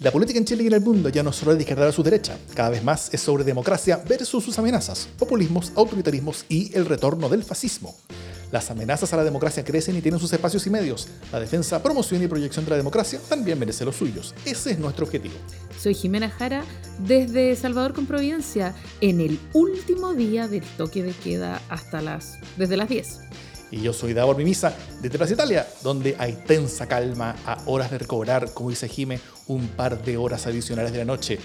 La política en Chile y en el mundo ya no solo es de izquierda su derecha, cada vez más es sobre democracia versus sus amenazas, populismos, autoritarismos y el retorno del fascismo. Las amenazas a la democracia crecen y tienen sus espacios y medios. La defensa, promoción y proyección de la democracia también merece los suyos. Ese es nuestro objetivo. Soy Jimena Jara desde Salvador con Providencia, en el último día del toque de queda hasta las desde las 10. Y yo soy Davor Mimisa, desde Plaza Italia, donde hay tensa calma a horas de recobrar, como dice Jime, un par de horas adicionales de la noche,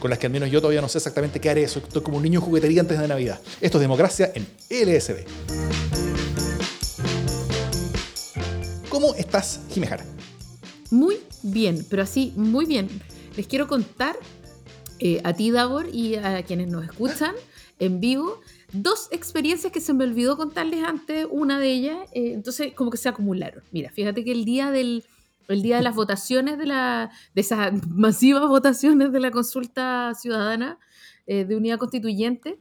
con las que al menos yo todavía no sé exactamente qué haré. Estoy como un niño en juguetería antes de Navidad. Esto es democracia en LSD. ¿Cómo estás, Jimejara? Muy bien, pero así, muy bien. Les quiero contar eh, a ti, Davor, y a quienes nos escuchan en vivo, dos experiencias que se me olvidó contarles antes, una de ellas, eh, entonces como que se acumularon. Mira, fíjate que el día del el día de las votaciones de la de esas masivas votaciones de la consulta ciudadana eh, de unidad constituyente,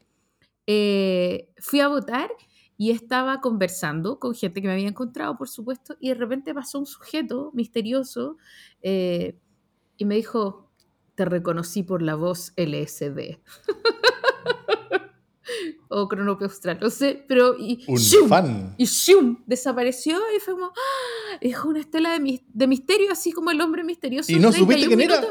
eh, fui a votar y estaba conversando con gente que me había encontrado, por supuesto, y de repente pasó un sujeto misterioso y me dijo, te reconocí por la voz LSD. o Cronopio Austral, no sé, pero y, un fan. y shum, desapareció y fue como, ¡ah! es una estela de, de, misterio, así como el hombre misterioso. ¿Y no supiste quién era?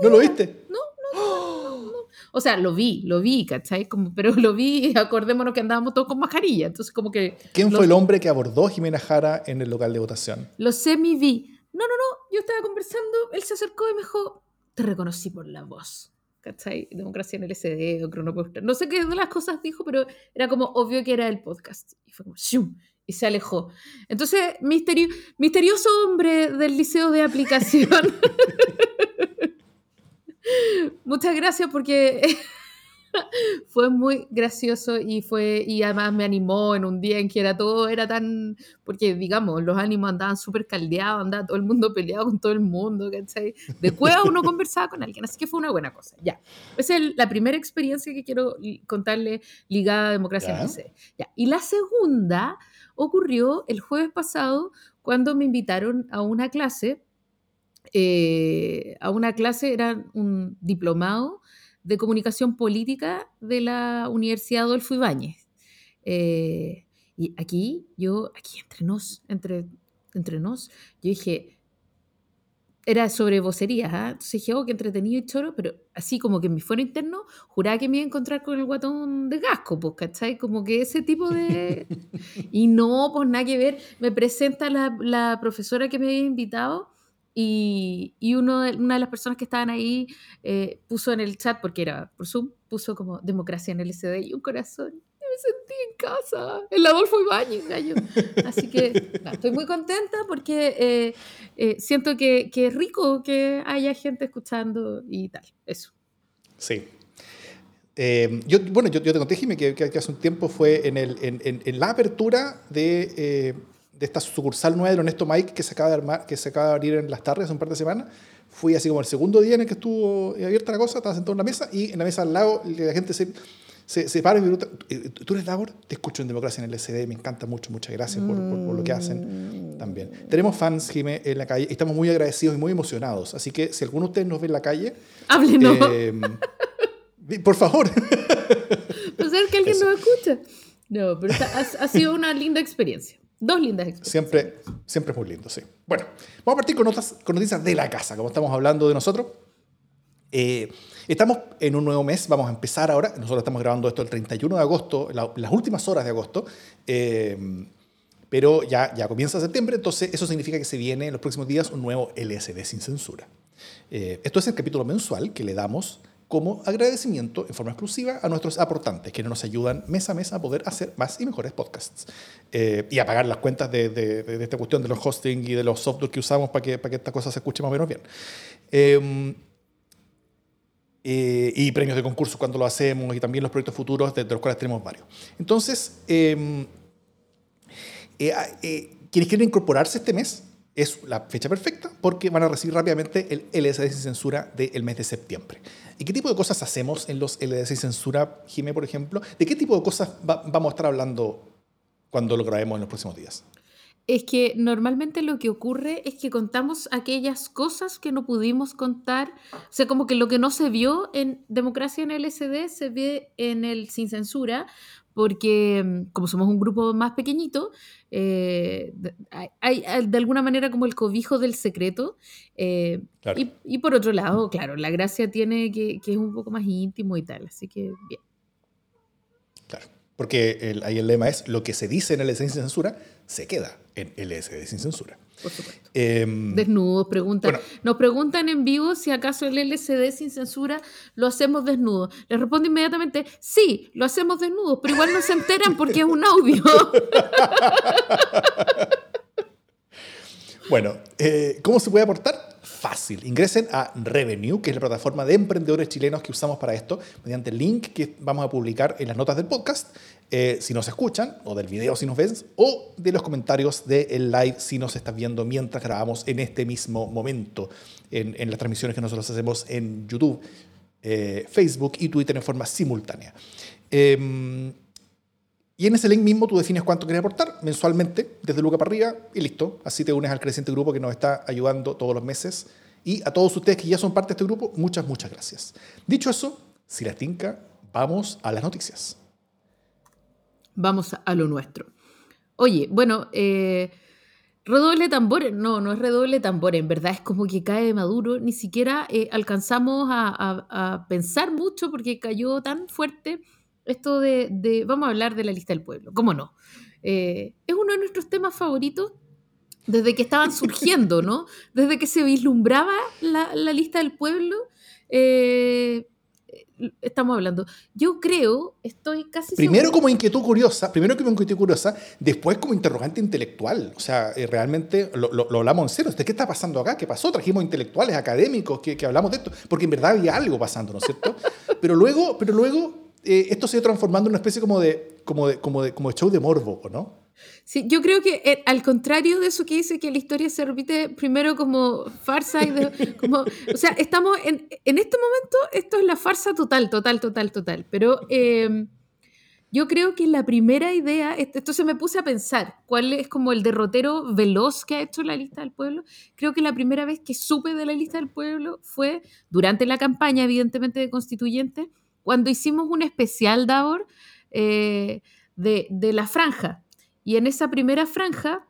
No, lo viste? No, no, no, O sea, lo vi, lo vi, ¿cachai? Como, pero lo vi, acordémonos que andábamos todos con mascarilla, entonces como que... ¿Quién fue el hombre que abordó Jimena Jara en el local de votación? Lo semi-vi. No, no, no, yo estaba conversando, él se acercó y me dijo, te reconocí por la voz. ¿Cachai? Democracia en el SD o Cronoposter. No sé qué de las cosas dijo, pero era como obvio que era el podcast. Y fue como ¡shum! Y se alejó. Entonces, misterioso hombre del liceo de aplicación. Muchas gracias porque fue muy gracioso y fue y además me animó en un día en que era todo era tan porque digamos los ánimos andaban súper caldeados andaba todo el mundo peleado con todo el mundo ¿cachai? después uno conversaba con alguien así que fue una buena cosa ya. Esa es la primera experiencia que quiero contarle ligada a democracia en ya. Y la segunda ocurrió el jueves pasado cuando me invitaron a una clase eh, a una clase era un diplomado de Comunicación Política de la Universidad Adolfo Ibáñez. Eh, y aquí, yo, aquí entre nos, entre, entre nos, yo dije, era sobre vocerías, ¿ah? entonces dije, oh, qué entretenido y choro, pero así como que en mi fuero interno, juraba que me iba a encontrar con el guatón de Gasco, pues, ¿cachai? Como que ese tipo de... y no, pues nada que ver, me presenta la, la profesora que me había invitado, y, y uno de, una de las personas que estaban ahí eh, puso en el chat, porque era por Zoom, puso como democracia en el SD y un corazón. Y me sentí en casa, el Adolfo Ibáñez, gallo. Así que estoy muy contenta porque eh, eh, siento que, que, es rico que haya gente escuchando y tal. Eso. Sí. yo, bueno, yo, yo, te conté, Jimmy, que, que, hace un tiempo fue en, el, en, en, en la apertura de de esta sucursal nueva del Honesto Mike que se acaba de, armar, que se acaba de abrir en las tardes hace un par de semanas. Fui así como el segundo día en el que estuvo abierta la cosa, estaba sentado en la mesa y en la mesa al lado la gente se, se, se para y pregunta, eh, ¿tú eres Davor? Te escucho en Democracia en el SD, me encanta mucho, muchas gracias por, por, lo que hacen también. Tenemos fans, Jimé, en la calle y estamos muy agradecidos y muy emocionados. Así que si alguno de ustedes nos ve en la calle... Háblenos. Eh, por favor. Pues ser que alguien nos escucha. No, pero ha, ha sido una linda experiencia. Dos lindas experiencias. Siempre, siempre es muy lindo, sí. Bueno, vamos a partir con, notas, con noticias de la casa, como estamos hablando de nosotros. Eh, estamos en un nuevo mes, vamos a empezar ahora. Nosotros estamos grabando esto el 31 de agosto, las últimas horas de agosto. Eh, pero ya, ya comienza septiembre, entonces eso significa que se viene en los próximos días un nuevo LSD sin censura. Eh, esto es el capítulo mensual que le damos como agradecimiento en forma exclusiva a nuestros aportantes, que nos ayudan mes a mes a poder hacer más y mejores podcasts. Eh, y a pagar las cuentas de, de, esta cuestión de los hosting y de los software que usamos para que, para que esta cosa se escuche más o menos bien. Em, eh, y premios de concurso cuando lo hacemos y también los proyectos futuros de, los cuales tenemos varios. Entonces, eh, quienes quieren incorporarse este mes, es la fecha perfecta porque van a recibir rápidamente el LSD sin censura del mes de septiembre. ¿Y qué tipo de cosas hacemos en los LSD sin censura, Jimé, por ejemplo? ¿De qué tipo de cosas vamos a estar hablando cuando lo grabemos en los próximos días? Es que normalmente lo que ocurre es que contamos aquellas cosas que no pudimos contar. O sea, como que lo que no se vio en Democracia en LSD se ve en el Sin Censura, porque mm, como somos un grupo más pequeñito, eh, hay, de alguna manera como el cobijo del secreto. Eh, y, por otro lado, claro, la gracia tiene que, que es un poco más íntimo y tal, así que bien. Claro, porque ahí el lema es lo que se dice en el sin censura se queda en LSD sin censura. Por supuesto. Em, desnudos, preguntan. Nos preguntan en vivo si acaso el LSD sin censura lo hacemos desnudo. Les respondo inmediatamente, sí, lo hacemos desnudo, pero igual no se enteran porque es un audio. bueno, eh, ¿cómo se puede aportar? Fácil. Ingresen a Revenue, que es la plataforma de emprendedores chilenos que usamos para esto, mediante el link que vamos a publicar en las notas del podcast, eh, si nos escuchan, o del video si nos ves, o de los comentarios del live si nos estás viendo mientras grabamos en este mismo momento, en, las transmisiones que nosotros hacemos en YouTube, eh, Facebook y Twitter en forma simultánea. Em, y en ese link mismo tú defines cuánto quieres aportar mensualmente, desde Luca para arriba, y listo. Así te unes al creciente grupo que nos está ayudando todos los meses. Y a todos ustedes que ya son parte de este grupo, muchas, muchas gracias. Dicho eso, si la tinca, vamos a las noticias. Vamos a lo nuestro. Oye, bueno, eh, redoble tambores, no, no es redoble tambores, en verdad es como que cae de Maduro, ni siquiera eh, alcanzamos a pensar mucho porque cayó tan fuerte esto de, vamos a hablar de la lista del pueblo, ¿cómo no? Eh, es uno de nuestros temas favoritos desde que estaban surgiendo, ¿no? Desde que se vislumbraba la, lista del pueblo, eh, estamos hablando. Yo creo, estoy casi Primero como inquietud curiosa, primero como inquietud curiosa, después como interrogante intelectual. O sea, eh, realmente lo, hablamos en serio. ¿De qué está pasando acá? ¿Qué pasó? Trajimos intelectuales, académicos, que, que hablamos de esto, porque en verdad había algo pasando, ¿no es cierto? Pero luego, pero luego eh, esto se ha ido transformando en una especie como de, como de, como de, como de show de morbo, ¿no? Sí, yo creo que eh, al contrario de eso que dice que la historia se repite primero como farsa y de, como, o sea, estamos en, en, este momento, esto es la farsa total, total, total, total, pero em, yo creo que la primera idea, esto se me puse a pensar, cuál es como el derrotero veloz que ha hecho la lista del pueblo, creo que la primera vez que supe de la lista del pueblo fue durante la campaña, evidentemente, de constituyente, cuando hicimos un especial, Davor, eh, de, la franja. Y en esa primera franja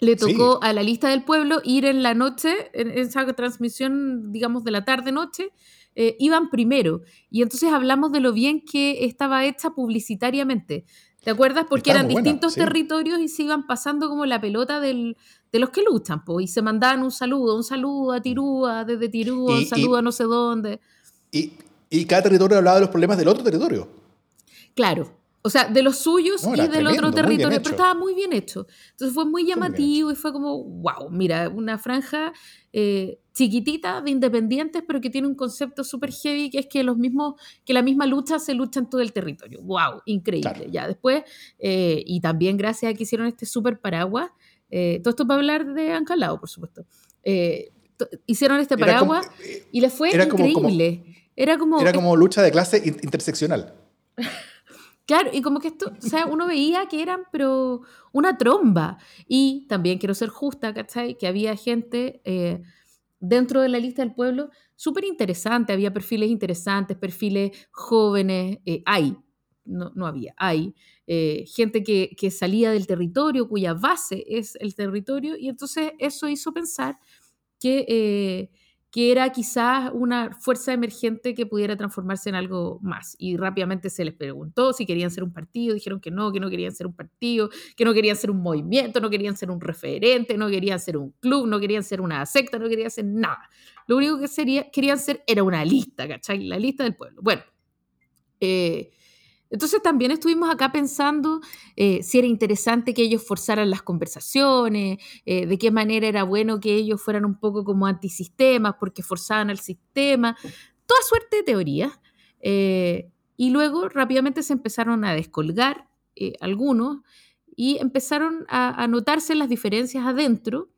le tocó a la lista del pueblo ir en la noche, en esa transmisión, digamos, de la tarde-noche, eh, iban primero. Y entonces hablamos de lo bien que estaba hecha publicitariamente. ¿Te acuerdas? Porque eran distintos territorios y se iban pasando como la pelota de los que luchan, y se mandaban un saludo, un saludo a Tirúa, desde Tirúa, un saludo a no sé dónde. Y, y cada territorio hablaba de los problemas del otro territorio. Claro. O sea, de los suyos y del otro territorio, pero estaba muy bien hecho. Entonces fue muy llamativo y fue como, wow, mira, una franja eh, chiquitita de independientes, pero que tiene un concepto súper heavy, que es que los mismos, que la misma lucha se lucha en todo el territorio. Wow, increíble. Ya después, eh, y también gracias a que hicieron este súper paraguas, eh, todo esto para hablar de Ancalao, por supuesto. hicieron este paraguas y le fue increíble. Era como... Era como lucha de clase interseccional. Claro, y como que esto, o sea, uno veía que eran, pero una tromba. Y también quiero ser justa, ¿cachai? Que había gente eh, dentro de la lista del pueblo súper interesante, había perfiles interesantes, perfiles jóvenes, eh, hay, no, no, había, hay. Eh, gente que, que, salía del territorio, cuya base es el territorio, y entonces eso hizo pensar que que era quizás una fuerza emergente que pudiera transformarse en algo más. Y rápidamente se les preguntó si querían ser un partido, dijeron que no, que no querían ser un partido, que no querían ser un movimiento, no querían ser un referente, no querían ser un club, no querían ser una secta, no querían ser nada. Lo único que querían ser era una lista, ¿cachai? La lista del pueblo. Bueno, eh, entonces también estuvimos acá pensando eh, si era interesante que ellos forzaran las conversaciones, eh, de qué manera era bueno que ellos fueran un poco como antisistemas porque forzaban al sistema, toda suerte de teorías. Eh, y luego rápidamente se empezaron a descolgar algunos y empezaron a, notarse las diferencias adentro.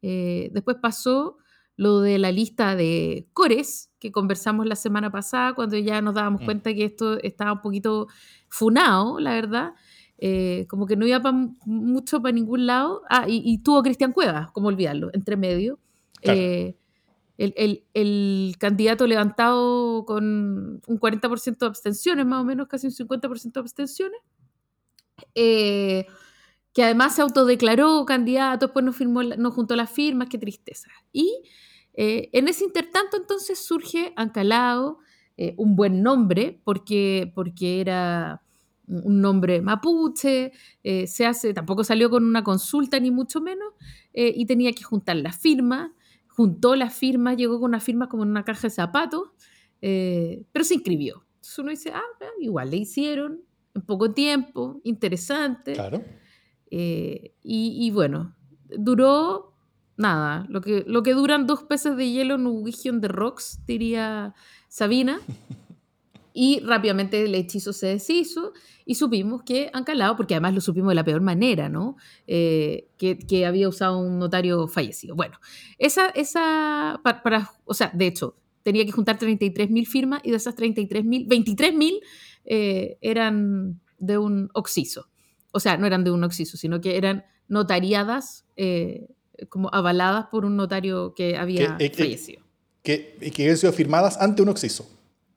después pasó lo de la lista de cores que conversamos la semana pasada, cuando ya nos dábamos mm. cuenta que esto estaba un poquito funado, la verdad. eh, como que no iba pa mucho para ningún lado. Ah, y, tuvo Cristian Cuevas, como olvidarlo, entre medio. Eh, el, el, candidato levantado con un 40% de abstenciones, más o menos, casi un 50% de abstenciones, eh, que además se autodeclaró candidato, después no, firmó, no juntó las firmas, qué tristeza. Y en ese intertanto entonces surge Ancalao, un buen nombre, porque, porque era un nombre mapuche, eh, se hace, tampoco salió con una consulta ni mucho menos, eh, y tenía que juntar las firmas, juntó las firmas, llegó con una firma como en una caja de zapatos, eh, pero se inscribió. Entonces uno dice, ah, igual le hicieron, en poco tiempo, interesante. Claro. Y, bueno, duró nada, lo que, lo que duran dos peces de hielo en un de rocks, diría Sabina. Y rápidamente el hechizo se deshizo y supimos que han calado, porque además lo supimos de la peor manera, ¿no? Eh, que, había usado un notario fallecido. Bueno, esa, esa para, o sea, de hecho, tenía que juntar 33.000 firmas y de esas 33.000, 23.000 eh, eran de un oxiso. O sea, no eran de un oxiso, sino que eran notariadas, eh, como avaladas por un notario que había fallecido. Que, que habían sido firmadas ante un oxiso.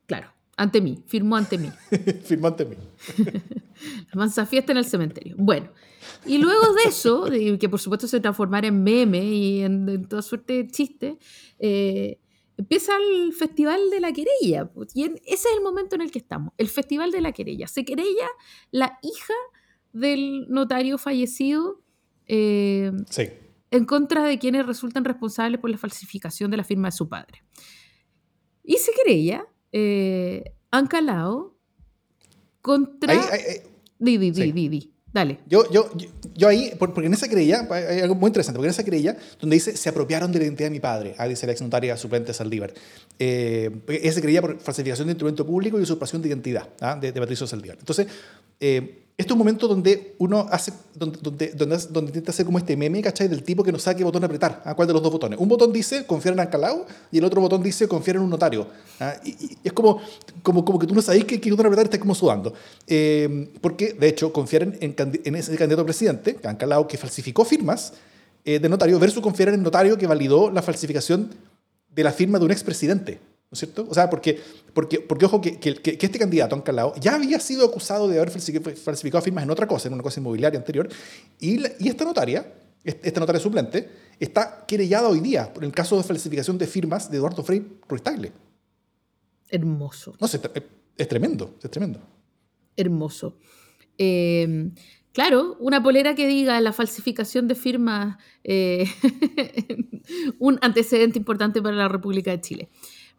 Claro. Ante mí, firmó ante mí. firmó ante mí. la mansa fiesta en el cementerio. Bueno, y luego de eso, que por supuesto se transformara en meme y en, toda suerte de chiste, eh, empieza el Festival de la Querella. Y ese es el momento en el que estamos, el Festival de la Querella. Se querella la hija del notario fallecido eh, en contra de quienes resultan responsables por la falsificación de la firma de su padre. Y se querella eh, han calado contra... Di, di, di, di, Dale. Yo, yo, yo, ahí, porque en esa querella, hay algo muy interesante, porque en esa querella, donde dice, se apropiaron de la identidad de mi padre, ahí dice la ex notaria suplente Saldívar. Eh, esa querella por falsificación de instrumento público y usurpación de identidad ¿ah? de, de, Patricio Saldívar. Entonces, eh, esto es un momento donde uno hace, donde, donde, donde, intenta hacer como este meme, ¿cachai? Del tipo que no sabe qué botón apretar. ¿a ¿ah? ¿Cuál de los dos botones? Un botón dice confiar en Ancalao y el otro botón dice confiar en un notario. ¿ah? Y, es como, como, como que tú no sabes qué, botón apretar y estás como sudando. Eh, porque, de hecho, confiar en, en, ese candidato a presidente, Ancalao, que falsificó firmas eh, de notario, versus confiar en el notario que validó la falsificación de la firma de un expresidente. ¿No es cierto? O sea, porque, porque, porque ojo, que, que, que este candidato, Ancalao, ya había sido acusado de haber falsificado firmas en otra cosa, en una cosa inmobiliaria anterior, y, y esta notaria, esta notaria suplente, está querellada hoy día por el caso de falsificación de firmas de Eduardo Frei Ruiz Tagle. Hermoso. No, es, es, tremendo, es tremendo. Hermoso. Eh, Claro, una polera que diga la falsificación de firmas, eh, un antecedente importante para la República de Chile.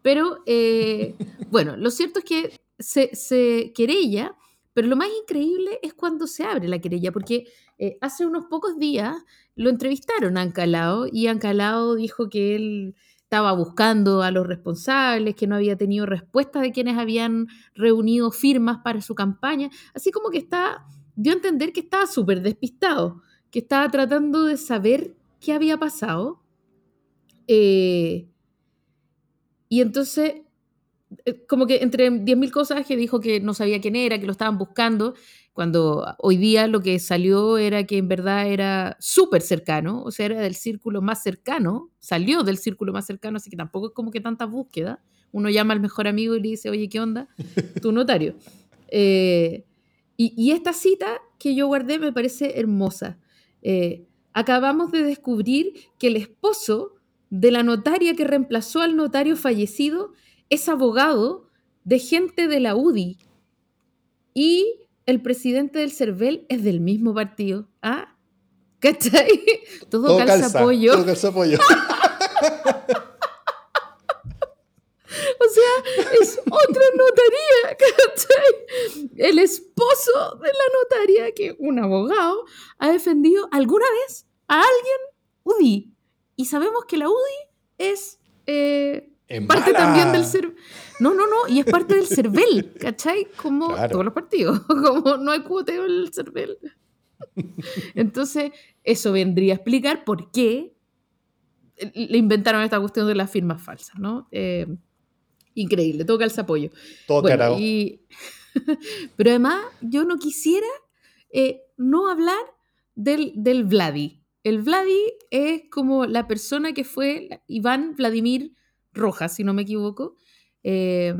Pero eh, bueno, lo cierto es que se, querella, pero lo más increíble es cuando se abre la querella, porque eh, hace unos pocos días lo entrevistaron a Ancalao y Ancalao dijo que él estaba buscando a los responsables, que no había tenido respuesta de quienes habían reunido firmas para su campaña, así como que está, dio a entender que estaba súper despistado, que estaba tratando de saber qué había pasado. Eh, y entonces, eh, como que entre 10.000 cosas que dijo que no sabía quién era, que lo estaban buscando, cuando hoy día lo que salió era que en verdad era súper cercano, o sea, era del círculo más cercano, salió del círculo más cercano, así que tampoco es como que tanta búsqueda. Uno llama al mejor amigo y le dice, oye, ¿qué onda? Tu notario. Eh, y, esta cita que yo guardé me parece hermosa. Eh, acabamos de descubrir que el esposo de la notaria que reemplazó al notario fallecido es abogado de gente de la UDI y el presidente del CERVEL es del mismo partido. ¿Ah? ¿Cachai? Todo, todo calza, apoyo. Todo calza apoyo. O sea, es otra notaría, ¿cachai? El esposo de la notaria, que un abogado, ha defendido alguna vez a alguien UDI. Y sabemos que la UDI es eh, parte también del CERVEL. No, no, no, y es parte del CERVEL, ¿cachai? Como todos los partidos, como no hay cuoteo en el CERVEL. Entonces, eso vendría a explicar por qué le inventaron esta cuestión de las firmas falsas, ¿no? Eh, increíble, todo calza apoyo. Todo bueno, Pero además, yo no quisiera eh, no hablar del, del Vladi. El Vladi es como la persona que fue Iván Vladimir Rojas, si no me equivoco, eh,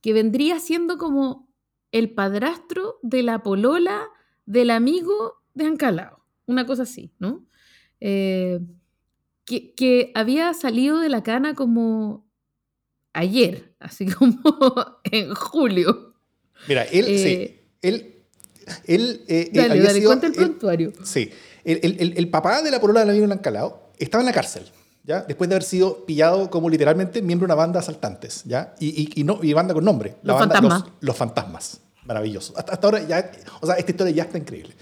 que vendría siendo como el padrastro de la polola del amigo de Ancalao, una cosa así, ¿no? Eh, que, había salido de la cana como ayer, así como en julio. Mira, él, sí, Eh, él, él, eh, eh, Dale, había dale, sido- cuenta el él- prontuario. Sí. El, el- el- el papá de la polola del amigo Lancalao estaba en la cárcel, ¿ya? Después de haber sido pillado como literalmente miembro de una banda de asaltantes, ¿ya? Y, y, y no, y banda con nombre. La Los banda, fantasmas. Los, los fantasmas. Maravilloso. Hasta, hasta ahora ya, o sea, esta historia ya está increíble.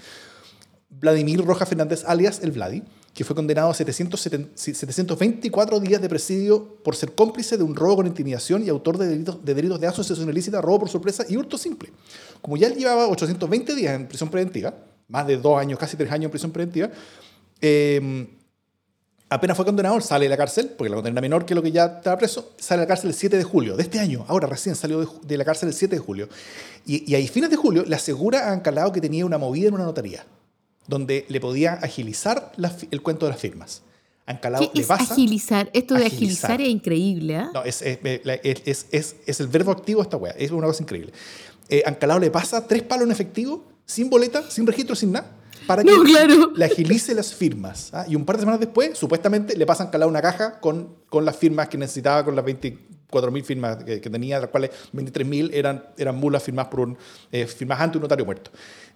Vladimir Rojas Fernández, alias el Vladi, que fue condenado a 770 724 días de presidio por ser cómplice de un robo con intimidación y autor de delitos de, delitos de asociación ilícita, robo por sorpresa y hurto simple. Como ya llevaba 820 días en prisión preventiva, más de dos años, casi tres años en prisión preventiva, eh, apenas fue condenado, sale de la cárcel, porque la condena era menor que lo que ya estaba preso, sale de la cárcel el 7 de julio de este año, ahora recién salió de, de la cárcel el 7 de julio. Y, y a fines de julio le asegura a Ancalao que tenía una movida en una notaría, donde le podía agilizar la el cuento de las firmas. Ancalao ¿Qué le es pasa... agilizar? Esto de Agilizar. agilizar es increíble, ¿ah? No, es, es, es, es- el verbo activo de esta wea. Es una cosa increíble. Eh, Ancalao le pasa tres palos en efectivo, sin boleta, sin registro, sin nada, para que claro. le agilice las firmas. ¿ah? Y un par de semanas después, supuestamente, le pasa a Ancalao una caja con, con las firmas que necesitaba, con las 24.000 firmas que, que tenía, de las cuales 23.000 eran, eran mulas firmadas por un, eh, firmas ante un notario muerto.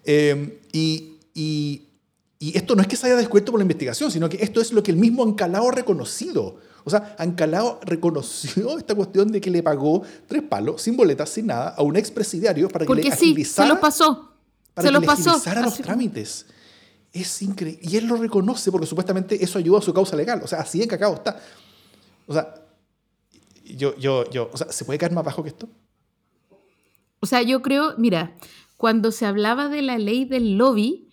Eh, y, y, y esto no es que se haya descubierto por la investigación, sino que esto es lo que el mismo Ancalao ha reconocido. O sea, Ancalao reconoció esta cuestión de que le pagó tres palos, sin boletas, sin nada, a un expresidiario para que Porque le sí, se agilizara, los pasó. para Se que los le pasó. agilizara los trámites. Es increíble. Y él lo reconoce porque supuestamente eso ayuda a su causa legal. O sea, así en cacao está. O sea, yo, yo, yo, o sea, ¿se puede caer más bajo que esto? O sea, yo creo, mira, cuando se hablaba de la ley del lobby,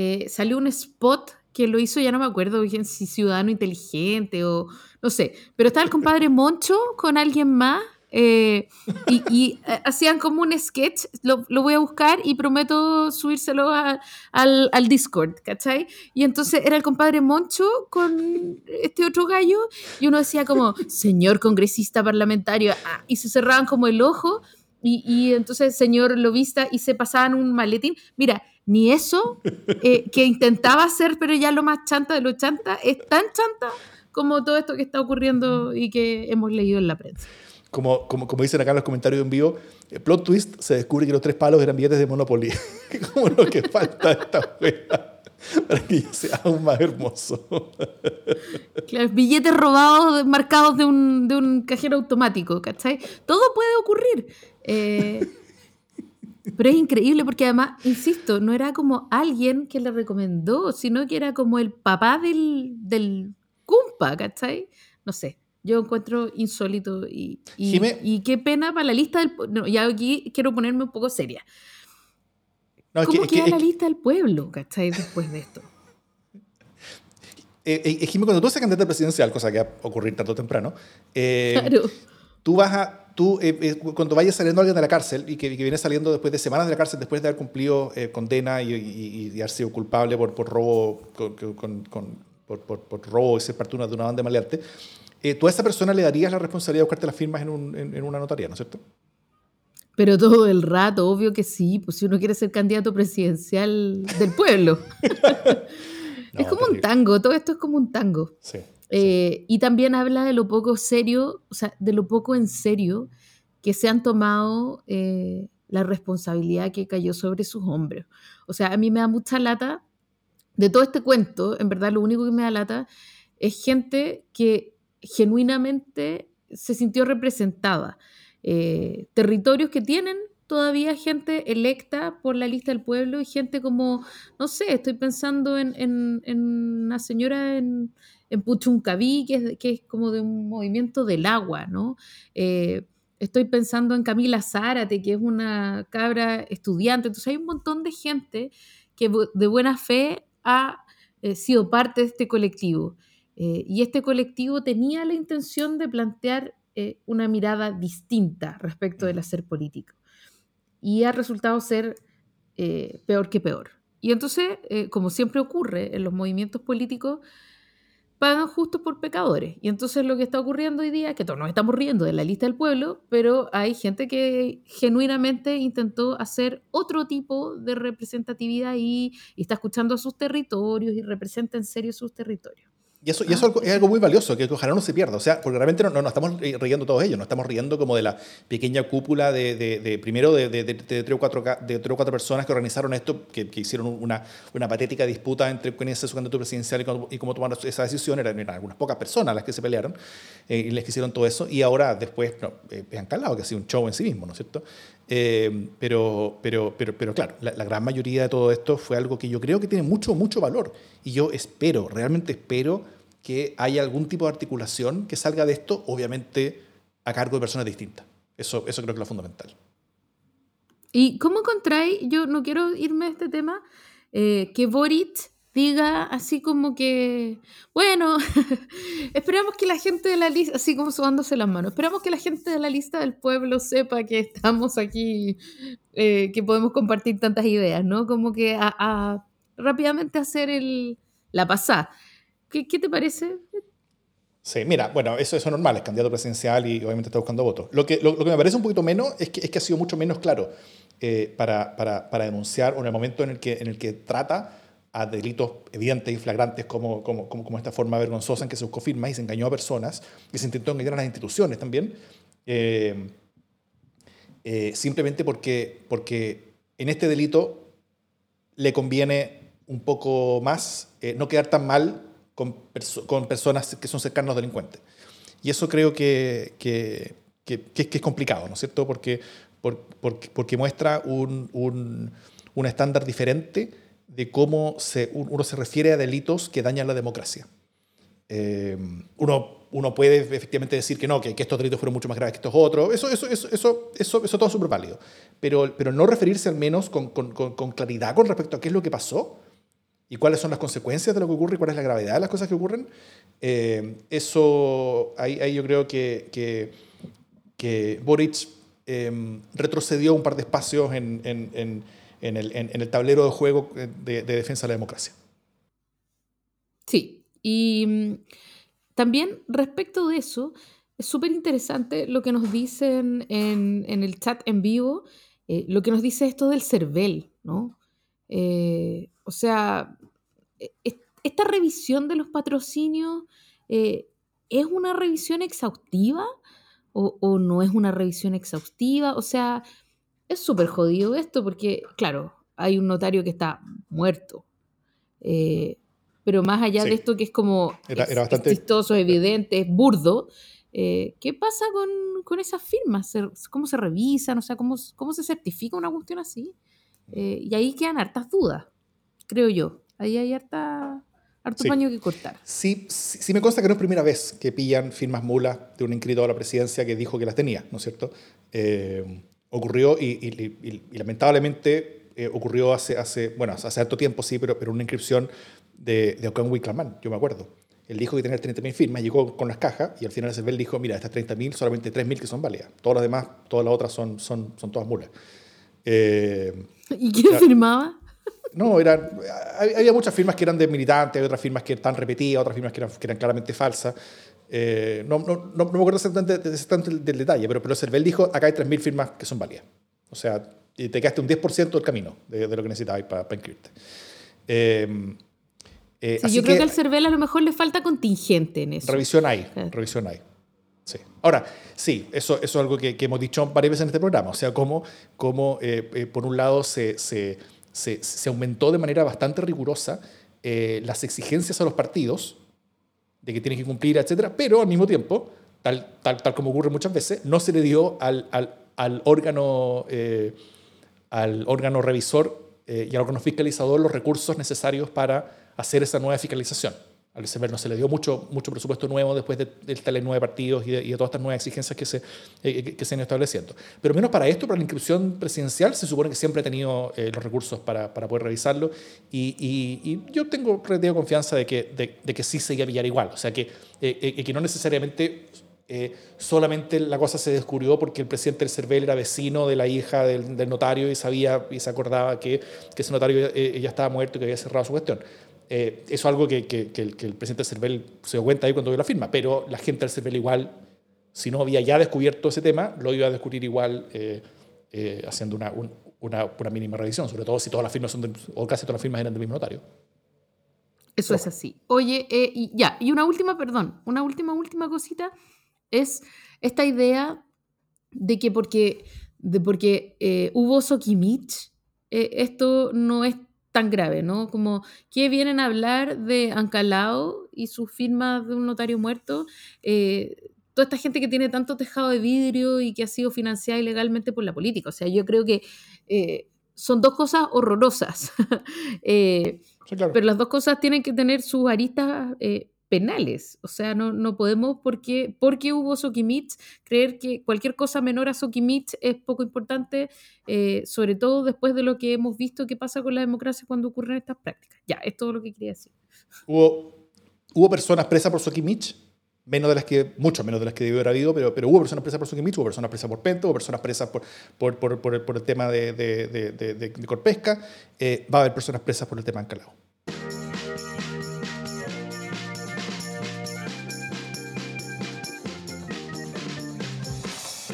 eh, salió un spot que lo hizo, ya no me acuerdo bien si Ciudadano Inteligente o no sé, pero estaba el compadre Moncho con alguien más eh, y, y, eh, hacían como un sketch, lo, lo voy a buscar y prometo subírselo a- al, al Discord, ¿cachai? Y entonces era el compadre Moncho con este otro gallo y uno decía como, señor congresista parlamentario, ah, y se cerraban como el ojo y, y entonces señor lobista y se pasaban un maletín. Mira, ni eso eh, que intentaba hacer, pero ya lo más chanta de lo chanta, es tan chanta como todo esto que está ocurriendo y que hemos leído en la prensa. Como, como, como dicen acá en los comentarios en vivo, eh, plot twist, se descubre que los tres palos eran billetes de Monopoly. como lo que falta de esta wea para que ya sea aún más hermoso. Claro, billetes robados, marcados de un, de un cajero automático, ¿cachai? Todo puede ocurrir. Eh, pero es increíble porque además, insisto, no era como alguien que le recomendó, sino que era como el papá del, del cumpa, ¿cachai? No sé, yo encuentro insólito y, y, Jimé. y qué pena para la lista del... No, ya aquí quiero ponerme un poco seria. No, que- ¿Cómo es que- queda es la que- lista del pueblo, ¿cachai? Después de esto. eh, eh, Jimmy, cuando tú seas candidata presidencial, cosa que va a ocurrir tarde o temprano, eh, Claro. tú vas a, tú, eh, eh, cuando vayas saliendo alguien de la cárcel y que, que viene saliendo después de semanas de la cárcel, después de haber cumplido eh, condena y, y- y haber sido culpable por, por robo, con, con- con- por, por- por robo y ser parte de una, banda de maleante, tú a esa persona le darías la responsabilidad de buscarte las firmas en, un- en- en una notaría, ¿no es cierto? Pero todo el rato, obvio que sí, pues si uno quiere ser candidato presidencial del pueblo. No, es como un tango, todo esto es como un tango. Sí. Eh, y también habla de lo poco serio, o sea, de lo poco en serio que se han tomado eh, la responsabilidad que cayó sobre sus hombros. O sea, a mí me da mucha lata de todo este cuento, en verdad lo único que me da lata es gente que genuinamente se sintió representada. Eh, territorios que tienen todavía gente electa por la lista del pueblo y gente como, no sé, estoy pensando en, en- en una señora en, en Puchuncaví, que es, que es como de un movimiento del agua, ¿no? Eh, estoy pensando en Camila Zárate, que es una cabra estudiante. Entonces hay un montón de gente que de buena fe ha eh, sido parte de este colectivo. Eh, y este colectivo tenía la intención de plantear eh, una mirada distinta respecto del hacer político. Y ha resultado ser peor que peor. y entonces, como siempre ocurre en los movimientos políticos, pagan justos por pecadores. Y entonces lo que está ocurriendo hoy día es que todos nos estamos riendo de la lista del pueblo, pero hay gente que genuinamente intentó hacer otro tipo de representatividad y, y está escuchando a sus territorios y representa en serio sus territorios. Y eso, y eso es algo muy valioso, que ojalá no se pierda. O sea, porque realmente no, no nos estamos riendo todos ellos, nos estamos riendo como de la pequeña cúpula de, de, de primero, de, de, tres o cuatro, de tres o cuatro personas que organizaron esto, que, que hicieron una, una patética disputa entre quién es su candidato presidencial y cómo, y cómo tomaron esa decisión. Eran, eran, algunas pocas personas las que se pelearon eh, y les que hicieron todo eso. Y ahora, después, no, eh, han calado, que ha sido un show en sí mismo, ¿no es cierto? Eh, pero, pero, pero, pero claro, la, la, gran mayoría de todo esto fue algo que yo creo que tiene mucho, mucho valor. Y yo espero, realmente espero que haya algún tipo de articulación que salga de esto, obviamente a cargo de personas distintas. Eso, eso creo que es lo fundamental. ¿Y cómo encontráis, yo no quiero irme a este tema, eh, que Boric diga así como que, bueno, esperamos que la gente de la lista, así como subándose las manos, esperamos que la gente de la lista del pueblo sepa que estamos aquí, eh, que podemos compartir tantas ideas, ¿no? Como que a, a rápidamente hacer el, la pasada. ¿Qué, ¿Qué, te parece? Sí, mira, bueno, eso, eso es normal, es candidato presidencial y obviamente está buscando votos. Lo que, lo, lo que me parece un poquito menos es que, es que ha sido mucho menos claro eh, para, para, para, denunciar o en el momento en el que, en el que trata a delitos evidentes y flagrantes como, como, como, esta forma vergonzosa en que se buscó firmas y se engañó a personas y se intentó engañar a las instituciones también, eh, eh, simplemente porque, porque en este delito le conviene un poco más no quedar tan mal con, perso con, personas que son cercanos delincuentes. Y eso creo que, que, que, que es complicado, ¿no es cierto? Porque, por, porque, porque muestra un, un, un, estándar diferente de cómo se, uno se refiere a delitos que dañan la democracia. Eh, uno, uno puede efectivamente decir que no, que, que, estos delitos fueron mucho más graves que estos otros, eso, eso, eso, eso, eso, eso todo es súper válido, pero, pero no referirse al menos con, con, con claridad con respecto a qué es lo que pasó, y cuáles son las consecuencias de lo que ocurre y cuál es la gravedad de las cosas que ocurren, eh, eso, ahí, ahí, yo creo que, que, que Boric eh, retrocedió un par de espacios en, en, en, en el, el, tablero de juego de, de, defensa de la democracia. Sí, y mm, también respecto de eso, es súper interesante lo que nos dicen en, el chat en vivo, eh, lo que nos dice esto del CERVEL, ¿no? Eh, o sea, e, esta revisión de los patrocinios eh, es una revisión exhaustiva o, o, no es una revisión exhaustiva. O sea, es súper jodido esto porque, claro, hay un notario que está muerto. Eh, pero más allá sí. de esto que es como era, bastante... es chistoso, evidente, es burdo, eh, ¿qué pasa con, con, esas firmas? ¿Cómo se revisan? O sea, ¿cómo, cómo se certifica una cuestión así? Eh, y ahí quedan hartas dudas creo yo. Ahí hay harta, harto sí. paño que cortar. Sí, sí, sí, me consta que no es primera vez que pillan firmas mulas de un inscrito a la presidencia que dijo que las tenía, ¿no es cierto? Eh, ocurrió y, y, y, y lamentablemente eh, ocurrió hace, hace, bueno, hace harto tiempo, sí, pero, pero una inscripción de, de Ocon Wicklerman, yo me acuerdo. Él dijo que tenía 30.000 firmas, llegó con las cajas y al final ese dijo, mira, estas 30.000, solamente 3.000 que son válidas. Todas las demás, todas las otras son, son, son todas mulas. Eh, ¿Y quién ya, firmaba? No, eran, había muchas firmas que eran de militantes, había otras firmas que están repetidas, otras firmas que eran, que eran claramente falsas. Eh, no, no, no, me acuerdo exactamente, exactamente del, del, detalle, pero, pero Cervel dijo, acá hay 3.000 firmas que son válidas. O sea, te quedaste un 10% del camino de, de, lo que necesitabas para, para inscribirte. Eh, eh, sí, yo creo que, que al Cervel a lo mejor le falta contingente en eso. Revisión hay, claro. revisión hay. Sí. Ahora, sí, eso, eso es algo que, que, hemos dicho varias veces en este programa. O sea, cómo, cómo eh, por un lado se, se se, se aumentó de manera bastante rigurosa eh, las exigencias a los partidos de que tienen que cumplir, etcétera, pero al mismo tiempo, tal, tal, tal como ocurre muchas veces, no se le dio al, al, al órgano, eh, al órgano revisor eh, y al órgano fiscalizador los recursos necesarios para hacer esa nueva fiscalización al CERVEL no se le dio mucho, mucho presupuesto nuevo después de, de esta nueve partidos y de, todas estas nuevas exigencias que se, eh, que, se han estableciendo. Pero menos para esto, para la inscripción presidencial, se supone que siempre ha tenido eh, los recursos para, para, poder revisarlo y, yo tengo relativa confianza de que, de, de, que sí se iba a pillar igual. O sea, que, eh, que no necesariamente eh, solamente la cosa se descubrió porque el presidente del CERVEL era vecino de la hija del, notario y sabía y se acordaba que, que ese notario eh, ya estaba muerto y que había cerrado su cuestión. Eh, eso es algo que, que, que, el, presidente CERVEL se dio cuenta ahí cuando vio la firma, pero la gente del CERVEL igual, si no había ya descubierto ese tema, lo iba a descubrir igual haciendo una, una, mínima revisión, sobre todo si todas las firmas son, o casi todas las firmas eran del mismo notario. Eso es así. Oye, y ya, y una última, perdón, una última, última cosita es esta idea de que porque, de porque eh, hubo Sokimich, eh, esto no es tan grave, ¿no? Como que vienen a hablar de Ancalao y su firma de un notario muerto. Eh, toda esta gente que tiene tanto tejado de vidrio y que ha sido financiada ilegalmente por la política. O sea, yo creo que son dos cosas horrorosas. Pero las dos cosas tienen que tener sus aristas penales. O sea, no, no podemos, porque, porque hubo Sokimich, creer que cualquier cosa menor a Sokimich es poco importante, eh, sobre todo después de lo que hemos visto que pasa con la democracia cuando ocurren estas prácticas. Ya, es todo lo que quería decir. Hubo, hubo personas presas por Sokimich, menos de las que, mucho menos de las que debió haber habido, pero, pero hubo personas presas por Sokimich, hubo personas presas por Pento, hubo personas presas por, por, por, el, tema de, de Corpesca, eh, va a haber personas presas por el tema de Ancalao.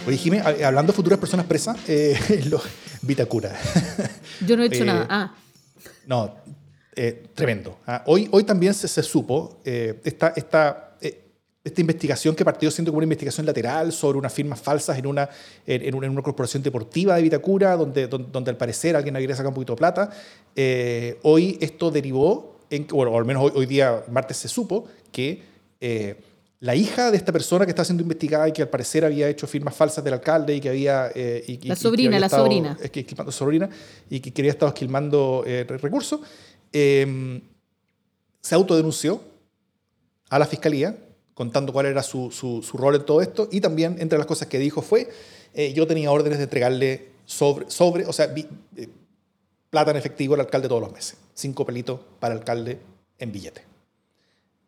Oye, Jimé, hablando de futuras personas presas, eh, Vitacura. Yo no he hecho eh, nada. Ah. No, eh, tremendo. Ah, hoy, hoy también se, se supo eh, esta, esta, esta investigación que partió siendo como una investigación lateral sobre unas firmas falsas en una, en, una, corporación deportiva de Vitacura, donde, donde, al parecer alguien había sacado un poquito de plata. hoy esto derivó, en, bueno, o al menos hoy, hoy día, martes, se supo que la hija de esta persona que está siendo investigada y que al parecer había hecho firmas falsas del alcalde y que había... Eh, la sobrina, la sobrina. Es que, sobrina y que, había estado esquilmando eh, recursos, em, se autodenunció a la fiscalía contando cuál era su, su, rol en todo esto y también entre las cosas que dijo fue, eh, yo tenía órdenes de entregarle sobre, sobre o sea, plata en efectivo al alcalde todos los meses, cinco pelitos para el alcalde en billete.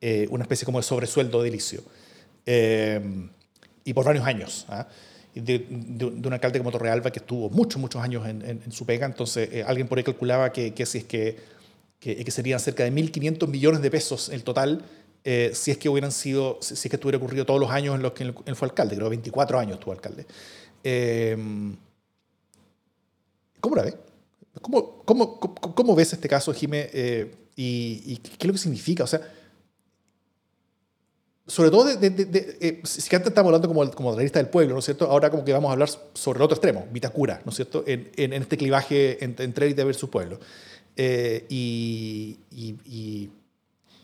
Eh, una especie como de sobresueldo edilicio. Eh, y por varios años. ¿ah? De, un alcalde como Torrealba que estuvo muchos, muchos años en, su pega. Entonces, eh, alguien por ahí calculaba que, que si es que, que, serían cerca de 1.500 millones de pesos el total si es que hubieran sido, si es que estuviera ocurrido todos los años en los que él, fue alcalde, creo 24 años estuvo alcalde. ¿Cómo la ves? ¿Cómo, cómo, cómo, ves este caso, Jimé? Y, y, qué es lo que significa? O sea, sobre todo, de, de, eh, si antes estamos hablando como, como de la lista del pueblo, ¿no es cierto? Ahora como que vamos a hablar sobre el otro extremo, Vitacura, ¿no es cierto? En, en, este clivaje entre, entre élite versus pueblo. Eh, y, y,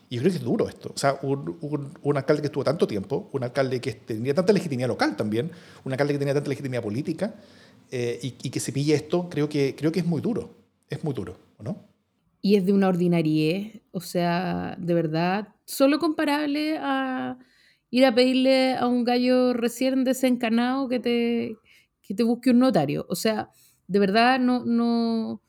yo creo que es duro esto. O sea, un, un, alcalde que estuvo tanto tiempo, un alcalde que tenía tanta legitimidad local también, un alcalde que tenía tanta legitimidad política, eh, y, que se pille esto, creo que, creo que es muy duro. Es muy duro, ¿no? Y es de una ordinariedad, o sea, de verdad, solo comparable a ir a pedirle a un gallo recién desencanado que te, que te busque un notario. O sea, de verdad no, no,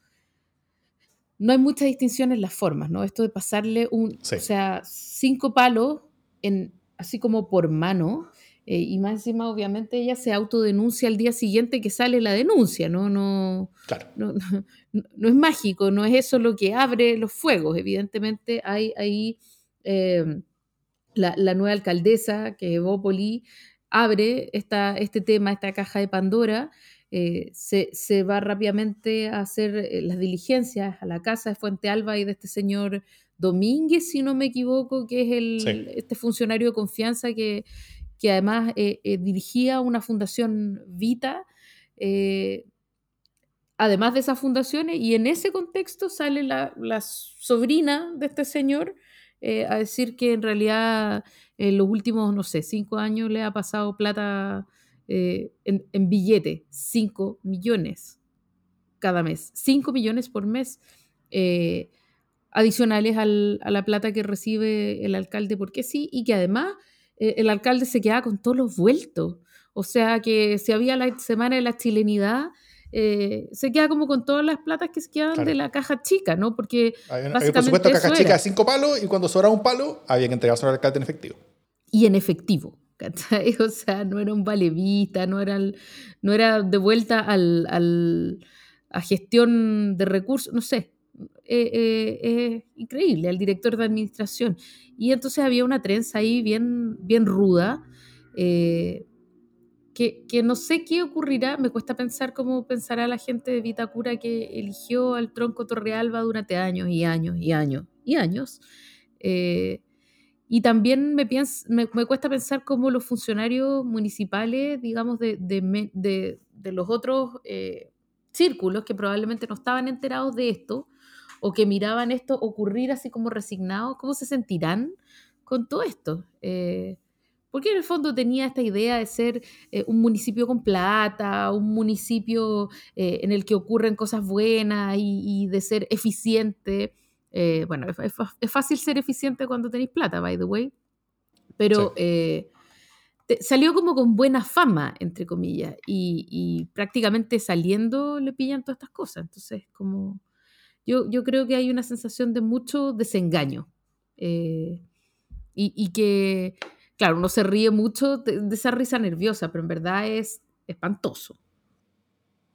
no hay mucha distinción en las formas, ¿no? Esto de pasarle un, o sea, cinco palos en, así como por mano, eh, y más encima, obviamente, ella se autodenuncia al día siguiente que sale la denuncia, ¿no? No, no, no, es mágico, no es eso lo que abre los fuegos. Evidentemente, hay ahí Em, la, nueva alcaldesa, que es Bópoli, abre esta, este tema, esta caja de Pandora, eh, se, va rápidamente a hacer eh, las diligencias a la casa de Fuente Alba y de este señor Domínguez, si no me equivoco, que es el, este funcionario de confianza que, que además eh, dirigía una fundación Vita. además de esas fundaciones, y en ese contexto sale la, sobrina de este señor, eh, a decir que en realidad en los últimos, no sé, cinco años le ha pasado plata eh, en, billete, cinco millones cada mes, cinco millones por mes eh, adicionales a la plata que recibe el alcalde, porque sí, y que además el alcalde se queda con todos los vueltos. O sea que si había la semana de la chilenidad, eh, se queda como con todas las platas que se quedan de la caja chica, ¿no? Porque hay, básicamente por supuesto caja chica de cinco palos y cuando sobra un palo había que entregárselo al alcalde en efectivo. Y en efectivo. ¿cachai? O sea, no era un valevista, no era, no era de vuelta al, al, a gestión de recursos, no sé. Es eh, eh, increíble, el director de administración. Y entonces había una trenza ahí bien, bien ruda. Eh, que, que, no sé qué ocurrirá, me cuesta pensar cómo pensará la gente de Vitacura que eligió al tronco Torrealba durante años y años y años y años. Y también me, cuesta pensar cómo los funcionarios municipales, digamos, de, de, de, los otros círculos que probablemente no estaban enterados de esto o que miraban esto ocurrir así como resignados, ¿cómo se sentirán con todo esto? Eh, porque en el fondo tenía esta idea de ser eh, un municipio con plata, un municipio en el que ocurren cosas buenas y, y de ser eficiente. Eh, bueno, es, fácil ser eficiente cuando tenéis plata, by the way, pero eh, salió como con buena fama, entre comillas, y, prácticamente saliendo le pillan todas estas cosas. Entonces, como yo, yo creo que hay una sensación de mucho desengaño eh, y, que, claro, uno se ríe mucho de, esa risa nerviosa, pero en verdad es espantoso.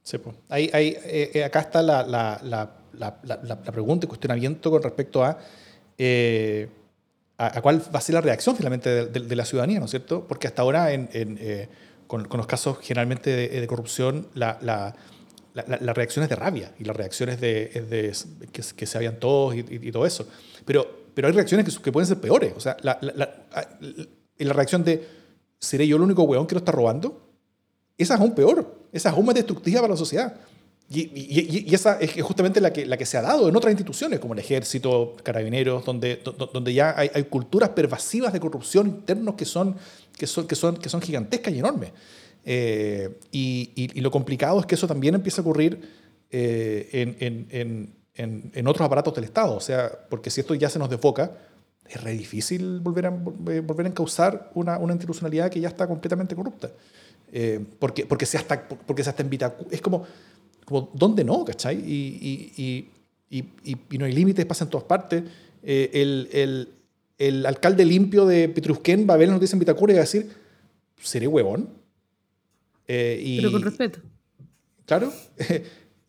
Sí, pues. Ahí, ahí acá está la la, pregunta y cuestionamiento con respecto a, eh, a, cuál va a ser la reacción finalmente de, la ciudadanía, ¿no es cierto? Porque hasta ahora, en, eh, con, los casos generalmente de, corrupción, la, la, reacción es de rabia y las reacciones de, de que, que, se habían todos y, todo eso. Pero, pero hay reacciones que, que pueden ser peores. O sea, la, la, reacción de, ¿seré yo el único hueón que lo está robando? Esa es aún peor. Esa es aún más destructiva para la sociedad. Y, esa es justamente la que, la que se ha dado en otras instituciones, como el ejército, carabineros, donde, donde ya hay, culturas pervasivas de corrupción internos que son, que son, que son, que son gigantescas y enormes. Eh, y, lo complicado es que eso también empieza a ocurrir eh, en, en, en, en, otros aparatos del Estado. O sea, porque si esto ya se nos desfoca, es re difícil volver a, volver a encauzar una, una institucionalidad que ya está completamente corrupta. Eh, porque, porque, se hasta, porque se hasta en Es como como, ¿dónde no? ¿Cachai? Y, y, y, y no hay límites, pasa en todas partes. Eh, el, el, el, alcalde limpio de Petrusquén va a ver la noticia en Vitacura y va a decir, seré huevón. Eh, Pero con respeto. Claro.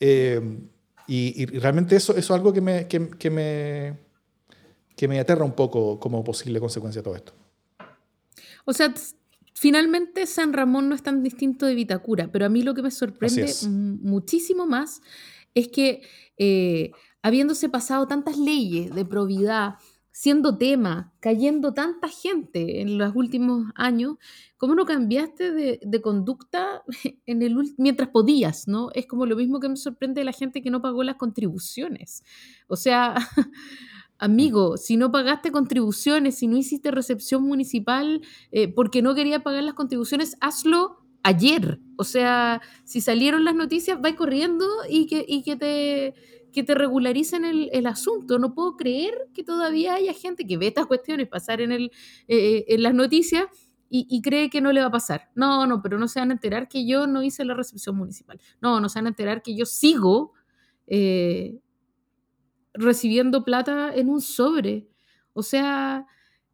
Eh, y, realmente eso, eso es algo que me, que, que, me, que me aterra un poco como posible consecuencia de todo esto. O sea, Finalmente, San Ramón no es tan distinto de Vitacura, pero a mí lo que me sorprende muchísimo más es que eh, habiéndose pasado tantas leyes de probidad, siendo tema, cayendo tanta gente en los últimos años, ¿cómo no cambiaste de, conducta en el, mientras podías? ¿no? Es como lo mismo que me sorprende de la gente que no pagó las contribuciones. O sea, amigo, si no pagaste contribuciones, si no hiciste recepción municipal eh, porque no quería pagar las contribuciones, hazlo ayer. O sea, si salieron las noticias, va corriendo y que, que te que te regularicen el, asunto. No puedo creer que todavía haya gente que ve estas cuestiones pasar en, el, eh, en las noticias y, cree que no le va a pasar. No, no, pero no se van a enterar que yo no hice la recepción municipal. No, no se van a enterar que yo sigo eh, recibiendo plata en un sobre. O sea,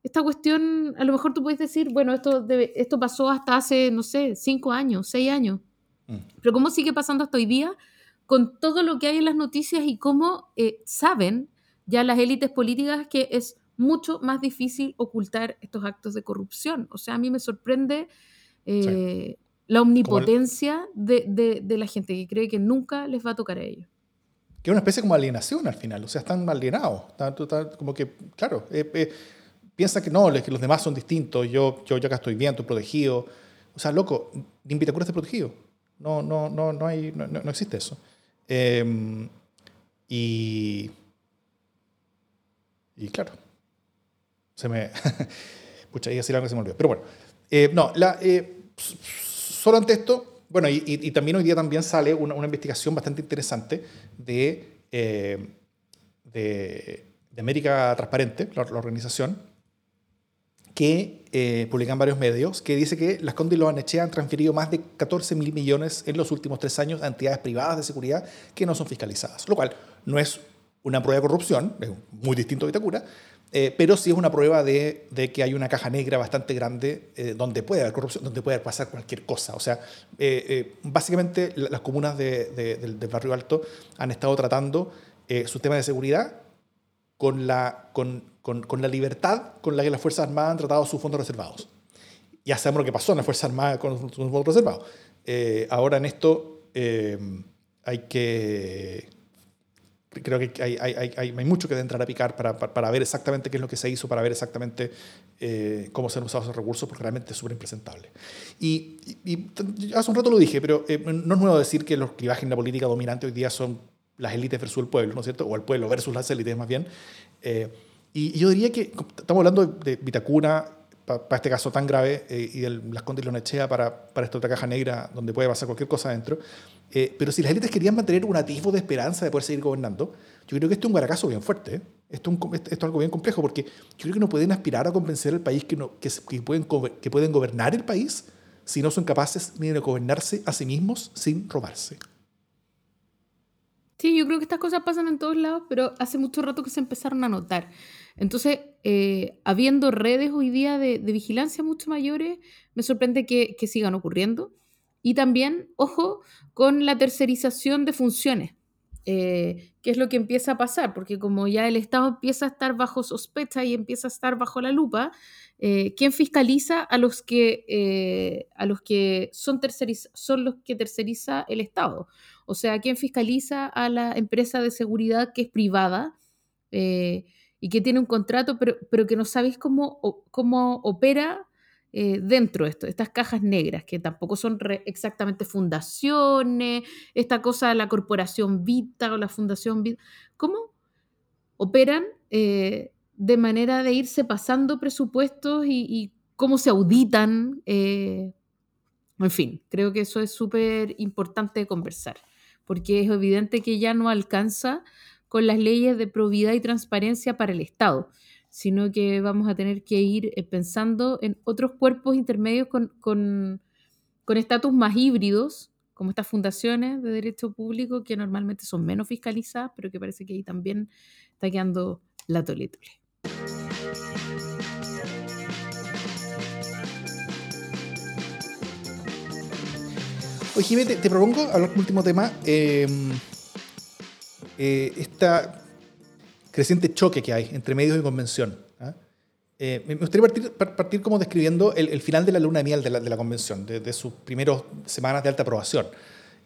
esta cuestión, a lo mejor tú puedes decir, bueno, esto, esto pasó hasta hace, no sé, cinco años, seis años. Mm. Pero ¿cómo sigue pasando hasta hoy día? Con todo lo que hay en las noticias y cómo eh, saben ya las élites políticas que es mucho más difícil ocultar estos actos de corrupción. O sea, a mí me sorprende eh, la omnipotencia de, de la gente que cree que nunca les va a tocar a ellos que es una especie como alienación al final, o sea, están alienados, como que, claro, eh, eh, piensa que no, que los demás son distintos, yo, yo, yo acá estoy bien, estoy protegido, o sea, loco, Vitacura está protegido, no, no, no, no, hay, no, no existe eso. Em, y, y claro, se me, pucha, iba a decir algo que se me olvidó, pero bueno, eh, no, la, solo ante esto, bueno, y, también hoy día también sale una, investigación bastante interesante de, eh, de, América Transparente, la, organización, que eh, publican varios medios, que dice que las Condes y los Anechea han transferido más de 14 mil millones en los últimos tres años a entidades privadas de seguridad que no son fiscalizadas, lo cual no es una prueba de corrupción, es muy distinto a Vitacura, eh, pero sí es una prueba de, que hay una caja negra bastante grande eh, donde puede haber corrupción, donde puede pasar cualquier cosa. O sea, eh, básicamente las comunas de, del, barrio alto han estado tratando su tema de seguridad con la, con, con, con, la libertad con la que las Fuerzas Armadas han tratado sus fondos reservados. Ya sabemos lo que pasó en las Fuerzas Armadas con sus fondos reservados. ahora en esto hay que creo que hay, hay, hay, hay, mucho que entrar a picar para, para, ver exactamente qué es lo que se hizo, para ver exactamente eh, cómo se han usado esos recursos, porque realmente es súper impresentable. Y, hace un rato lo dije, pero eh, no es nuevo decir que los clivajes en la política dominante hoy día son las élites versus el pueblo, ¿no es cierto? O el pueblo versus las élites, más bien. Eh, y, yo diría que estamos hablando de Vitacuna, para este caso tan grave, y de las Condes y Lonechea para, para esta otra caja negra donde puede pasar cualquier cosa adentro. Eh, pero si las élites querían mantener un atisbo de esperanza de poder seguir gobernando, yo creo que esto es un guaracazo bien fuerte. ¿eh? Esto, es esto, es algo bien complejo porque yo creo que no pueden aspirar a convencer al país que, no, que, que, pueden, que pueden gobernar el país si no son capaces ni de gobernarse a sí mismos sin robarse. Sí, yo creo que estas cosas pasan en todos lados, pero hace mucho rato que se empezaron a notar. Entonces, eh, habiendo redes hoy día de, vigilancia mucho mayores, me sorprende que, sigan ocurriendo. Y también, ojo, con la tercerización de funciones, eh, que es lo que empieza a pasar, porque como ya el Estado empieza a estar bajo sospecha y empieza a estar bajo la lupa, eh, ¿quién fiscaliza a los que, eh, a los que son, son los que terceriza el Estado? O sea, ¿quién fiscaliza a la empresa de seguridad que es privada y que tiene un contrato, pero, pero que no sabéis cómo, cómo opera eh, dentro de esto, estas cajas negras, que tampoco son exactamente fundaciones, esta cosa de la corporación Vita o la fundación Vita, ¿cómo operan eh, de manera de irse pasando presupuestos y, cómo se auditan? Eh, en fin, creo que eso es súper importante conversar, porque es evidente que ya no alcanza con las leyes de probidad y transparencia para el Estado sino que vamos a tener que ir eh, pensando en otros cuerpos intermedios con estatus más híbridos, como estas fundaciones de derecho público que normalmente son menos fiscalizadas, pero que parece que ahí también está quedando la tole Oye, Jiménez, te, propongo hablar como último tema. Em, eh, esta creciente choque que hay entre medios y convención. ¿ah? Eh, me gustaría partir, como describiendo el, final de la luna de miel de la, de la convención, de, sus primeras semanas de alta aprobación.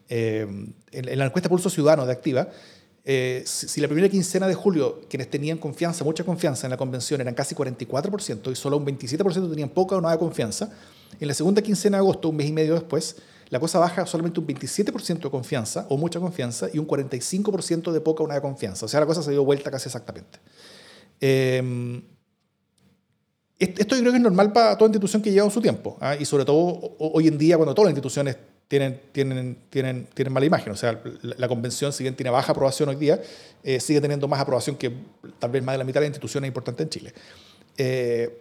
Eh, en, la encuesta Pulso Ciudadano de Activa, eh, si, la primera quincena de julio quienes tenían confianza, mucha confianza en la convención eran casi 44% y solo un 27% tenían poca o nada confianza, en la segunda quincena de agosto, un mes y medio después, la cosa baja solamente un 27% de confianza o mucha confianza y un 45% de poca o nada confianza. O sea, la cosa se dio vuelta casi exactamente. Eh, esto yo creo que es normal para toda institución que lleva su tiempo. ¿ah? Y sobre todo hoy en día, cuando todas las instituciones tienen, tienen, tienen, tienen mala imagen. O sea, la, convención, si bien tiene baja aprobación hoy día, eh, sigue teniendo más aprobación que tal vez más de la mitad de las instituciones importantes en Chile. Eh,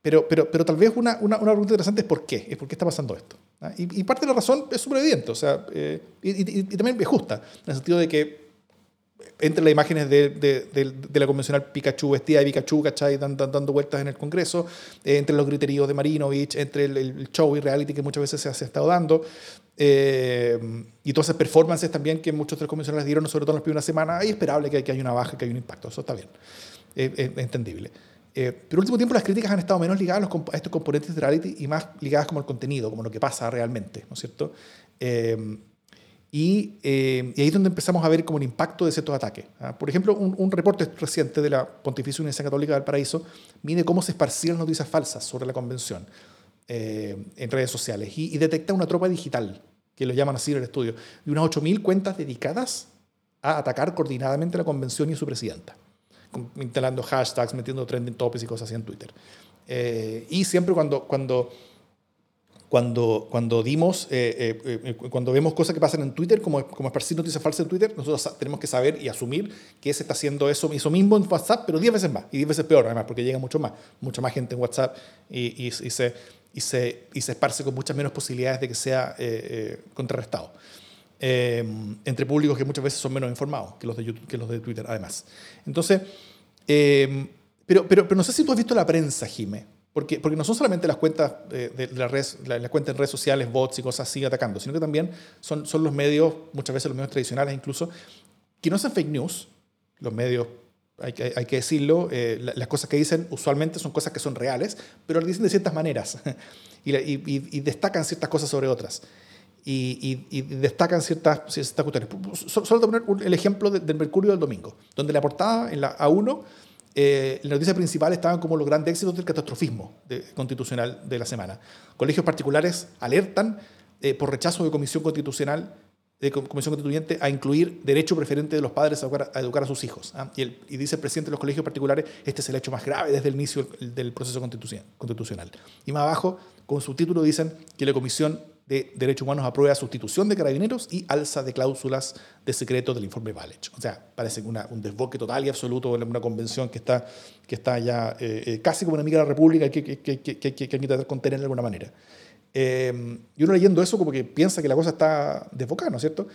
pero, pero, pero tal vez una, una, una, pregunta interesante es por qué, es por qué está pasando esto. ¿Ah? Y, parte de la razón es súper evidente, o sea, eh, y, también es justa, en el sentido de que entre las imágenes de, de, de, la convencional Pikachu vestida de Pikachu, ¿cachai? Dando, dando vueltas en el Congreso, eh, entre los criterios de Marinovich, entre el, show y reality que muchas veces se, ha estado dando, eh, y todas esas performances también que muchos de los convencionales dieron, sobre todo en las primeras semanas, es esperable que, que haya una baja, que haya un impacto, eso está bien, es entendible. Eh, pero último tiempo las críticas han estado menos ligadas a, estos componentes de reality y más ligadas como al contenido, como lo que pasa realmente, ¿no es cierto? Y, eh, y, ahí es donde empezamos a ver como el impacto de ciertos ataques. ¿ah? Por ejemplo, un, reporte reciente de la Pontificia Universidad Católica del Paraíso mide cómo se esparcían noticias falsas sobre la convención eh, en redes sociales y, detecta una tropa digital, que lo llaman así en el estudio, de unas 8.000 cuentas dedicadas a atacar coordinadamente la convención y su presidenta instalando hashtags, metiendo trending topics y cosas así en Twitter. Eh, y siempre cuando, cuando, cuando, cuando dimos, eh, eh, cuando vemos cosas que pasan en Twitter, como, como esparcir noticias falsas en Twitter, nosotros tenemos que saber y asumir que se está haciendo eso, eso mismo en WhatsApp, pero 10 veces más, y 10 veces peor además, porque llega mucho más, mucha más gente en WhatsApp y, y, se, y, se, y se esparce con muchas menos posibilidades de que sea contrarrestado. Entre públicos que muchas veces son menos informados que los de, que los de Twitter, además. Entonces, pero, pero, pero no sé si tú has visto la prensa, Jime. Porque, porque no son solamente las cuentas de, de, las, redes, las cuentas en redes sociales, bots y cosas así atacando, sino que también son, son los medios, muchas veces los medios tradicionales incluso, que no hacen fake news, los medios, hay que, hay que decirlo, eh, las cosas que dicen usualmente son cosas que son reales, pero las dicen de ciertas maneras y, y, y, destacan ciertas cosas sobre otras. Y, destacan ciertas, ciertas cuestiones. Solo te poner el ejemplo del Mercurio del domingo, donde la portada en la A1 eh, la noticia principal estaban como los grandes éxitos del catastrofismo constitucional de la semana. Colegios particulares alertan eh, por rechazo de comisión constitucional de Comisión Constituyente a incluir derecho preferente de los padres a educar a, sus hijos. ¿ah? Y, y, dice el presidente de los colegios particulares, este es el hecho más grave desde el inicio del proceso constitucional. Y más abajo, con su título, dicen que la Comisión de Derechos Humanos aprueba sustitución de carabineros y alza de cláusulas de secreto del informe Valech. O sea, parece una, un desboque total y absoluto en una convención que está, que está ya eh, eh, casi como una amiga de la República que, que, que, que, que hay que tratar de contener de alguna manera. Eh, y uno leyendo eso como que piensa que la cosa está desbocada, ¿no es cierto?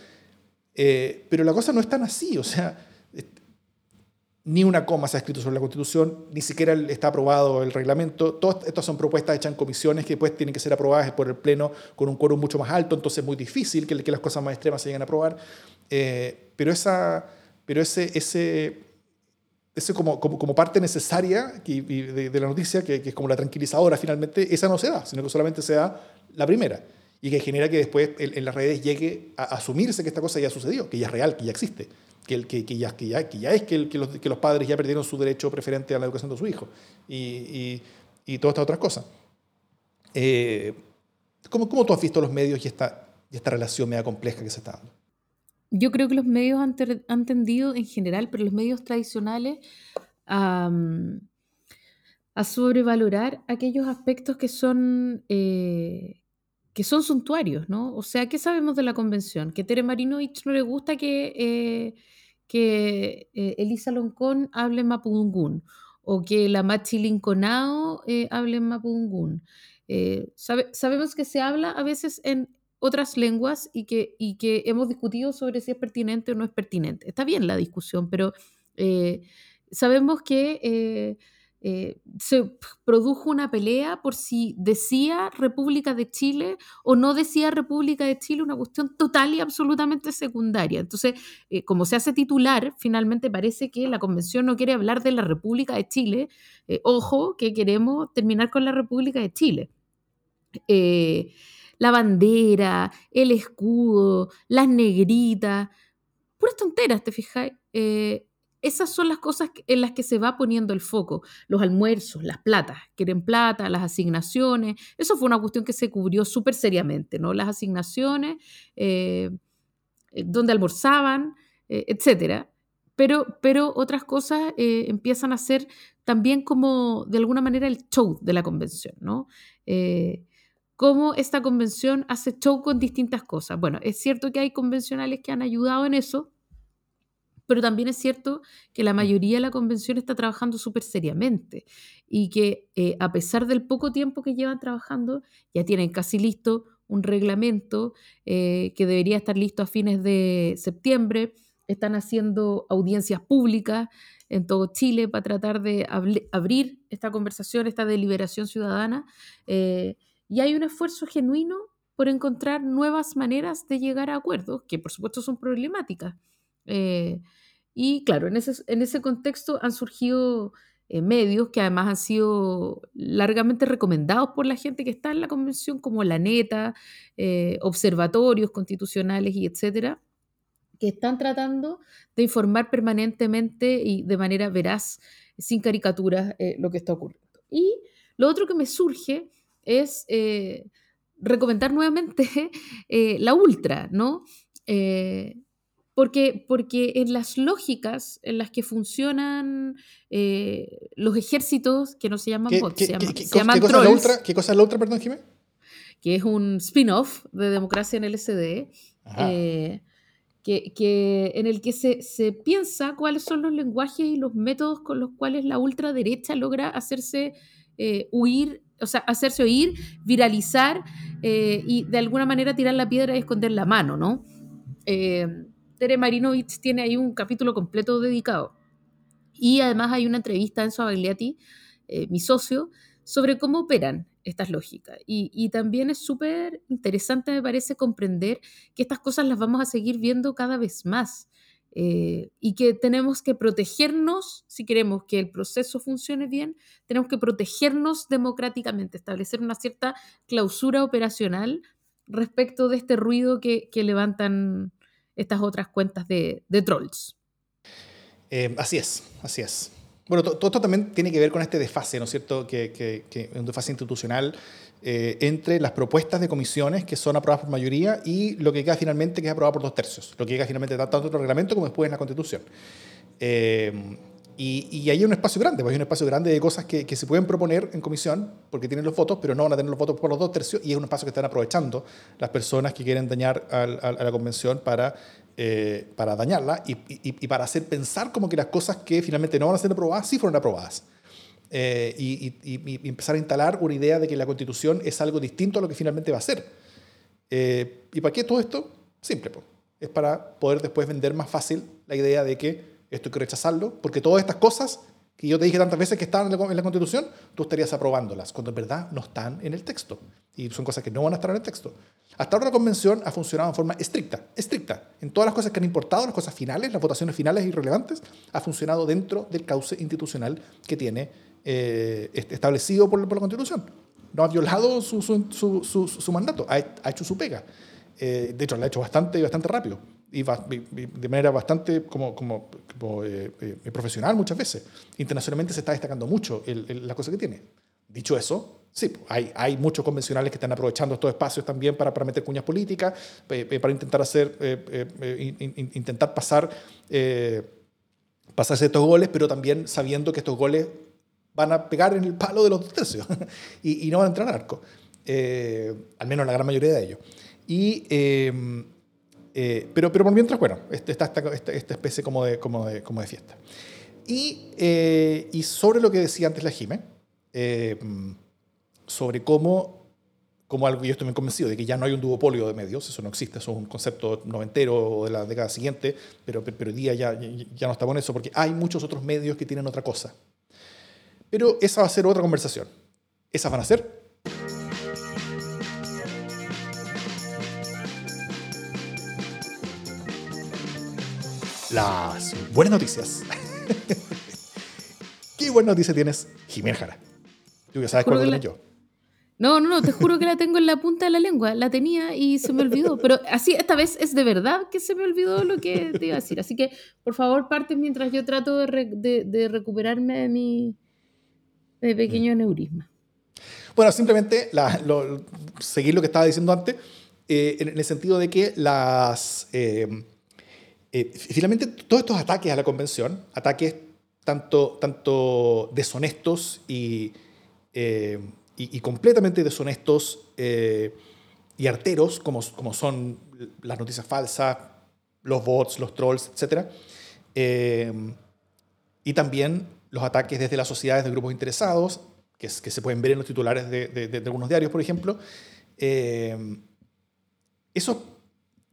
pero la cosa no es tan así, o sea, ni una coma se ha escrito sobre la Constitución, ni siquiera está aprobado el reglamento. Todas estas son propuestas hechas en comisiones que después tienen que ser aprobadas por el Pleno con un quórum mucho más alto, entonces es muy difícil que, las cosas más extremas se lleguen a aprobar. Eh, pero esa, pero ese, ese, ese como, parte necesaria de, la noticia, que, que, es como la tranquilizadora finalmente, esa no se da, sino que solamente se da la primera. Y que genera que después en, en las redes llegue a asumirse que esta cosa ya sucedió, que ya es real, que ya existe que, que, que, ya, que, ya, que ya es que, los, que los padres ya perdieron su derecho preferente a la educación de su hijo y, y, y todas estas otras cosas. Eh, ¿cómo, ¿Cómo tú has visto los medios y esta, y esta relación media compleja que se está dando? Yo creo que los medios han, han tendido en general, pero los medios tradicionales, a sobrevalorar aquellos aspectos que son eh, que son suntuarios, ¿no? O sea, ¿qué sabemos de la convención? Que Tere Marinovich no le gusta que, eh, que eh, Elisa Loncón hable mapudungún o que la Machi Linconao eh, hable mapudungún. Eh, sabe, sabemos que se habla a veces en otras lenguas y que, y que hemos discutido sobre si es pertinente o no es pertinente. Está bien la discusión, pero eh, sabemos que eh, se produjo una pelea por si decía República de Chile o no decía República de Chile, una cuestión total y absolutamente secundaria. Entonces, eh, como se hace titular, finalmente parece que la convención no quiere hablar de la República de Chile. Eh, ojo, que queremos terminar con la República de Chile. La bandera, el escudo, las negritas, puras tonteras, ¿te fijáis? Esas son las cosas en las que se va poniendo el foco. Los almuerzos, las platas, quieren plata, las asignaciones. Eso fue una cuestión que se cubrió súper seriamente, ¿no? Las asignaciones, eh, eh dónde almorzaban, eh, etcétera. Pero, pero otras cosas eh, empiezan a ser también como, de alguna manera, el show de la convención, ¿no? Eh, cómo esta convención hace show con distintas cosas. Bueno, es cierto que hay convencionales que han ayudado en eso, pero también es cierto que la mayoría de la convención está trabajando súper seriamente y que eh, a pesar del poco tiempo que llevan trabajando, ya tienen casi listo un reglamento eh, que debería estar listo a fines de septiembre. Están haciendo audiencias públicas en todo Chile para tratar de abrir esta conversación, esta deliberación ciudadana. Eh, y hay un esfuerzo genuino por encontrar nuevas maneras de llegar a acuerdos, que por supuesto son problemáticas. Eh, y claro, en ese, en ese contexto han surgido eh, medios que además han sido largamente recomendados por la gente que está en la convención, como la neta, eh, observatorios constitucionales y etcétera, que están tratando de informar permanentemente y de manera veraz, sin caricaturas, eh, lo que está ocurriendo. Y lo otro que me surge es recomendar nuevamente la ultra, ¿no? Porque, porque en las lógicas en las que funcionan eh, los ejércitos, que no se llaman ¿Qué, bots, qué, se llaman, qué, se llaman cosa trolls, ultra, ¿Qué cosa es la ultra, perdón, Jiménez? que es un spin-off de Democracia en LSD, eh, que, que, en el que se, se, piensa cuáles son los lenguajes y los métodos con los cuales la ultraderecha logra hacerse eh, huir, o sea, hacerse oír, viralizar eh, y de alguna manera tirar la piedra y esconder la mano, ¿no? Eh, Tere Marinovich tiene ahí un capítulo completo dedicado. Y además hay una entrevista en su eh, mi socio, sobre cómo operan estas lógicas. Y, también es súper interesante, me parece, comprender que estas cosas las vamos a seguir viendo cada vez más. Eh, y que tenemos que protegernos, si queremos que el proceso funcione bien, tenemos que protegernos democráticamente, establecer una cierta clausura operacional respecto de este ruido que, levantan estas otras cuentas de, trolls. Eh, así es, así es. Bueno, todo esto también tiene que ver con este desfase, ¿no es cierto? Que, que, un desfase institucional eh, entre las propuestas de comisiones que son aprobadas por mayoría y lo que queda finalmente, que es aprobado por dos tercios. Lo que queda finalmente tanto en el reglamento como después en la Constitución. Eh, y, hay un espacio grande, pues hay un espacio grande de cosas que, se pueden proponer en comisión porque tienen los votos, pero no van a tener los votos por los dos tercios y es un espacio que están aprovechando las personas que quieren dañar a, la convención para eh, para dañarla y, para hacer pensar como que las cosas que finalmente no van a ser aprobadas sí fueron aprobadas. Eh, y, empezar a instalar una idea de que la constitución es algo distinto a lo que finalmente va a ser. Eh, ¿Y para qué todo esto? Simple, es para poder después vender más fácil la idea de que esto hay que rechazarlo, porque todas estas cosas que yo te dije tantas veces que estaban en la, en la Constitución, tú estarías aprobándolas, cuando en verdad no están en el texto. Y son cosas que no van a estar en el texto. Hasta ahora la convención ha funcionado de forma estricta, estricta. En todas las cosas que han importado, las cosas finales, las votaciones finales y relevantes, ha funcionado dentro del cauce institucional que tiene eh, establecido por, la Constitución. No ha violado su, su, su, mandato, ha, hecho su pega. Eh, de hecho, lo ha hecho bastante, bastante rápido y, de manera bastante como, como, eh, profesional muchas veces. Internacionalmente se está destacando mucho la cosa que tiene. Dicho eso, Sí, hay, hay muchos convencionales que están aprovechando estos espacios también para, para meter cuñas políticas, para intentar hacer, eh, eh, intentar pasar, eh, pasarse estos goles, pero también sabiendo que estos goles van a pegar en el palo de los dos tercios y, no van a entrar al arco, al menos la gran mayoría de ellos. Y, pero, pero por mientras, bueno, este, está esta, esta, especie como de, como de, como de fiesta. Y, y sobre lo que decía antes la Jime, sobre cómo, como algo, yo estoy muy convencido de que ya no hay un duopolio de medios, eso no existe, eso es un concepto noventero de la década siguiente, pero, pero día ya, ya no estamos en eso porque hay muchos otros medios que tienen otra cosa. Pero esa va a ser otra conversación. Esas van a ser las buenas noticias. ¿Qué buena noticia tienes, Jiménez Jara? Tú ya sabes cuál es yo. No, no, no, te juro que la tengo en la punta de la lengua. La tenía y se me olvidó. Pero así, esta vez es de verdad que se me olvidó lo que te iba a decir. Así que, por favor, parte mientras yo trato de, recuperarme de mi pequeño mm. aneurisma. Bueno, simplemente seguir lo que estaba diciendo antes, eh, en, el sentido de que las. Eh, eh, finalmente, todos estos ataques a la convención, ataques tanto, tanto deshonestos y y, completamente deshonestos eh, y arteros, como, como son las noticias falsas, los bots, los trolls, etc. Eh, y también los ataques desde las sociedades de grupos interesados, que, que se pueden ver en los titulares de, de, algunos diarios, por ejemplo. Eh,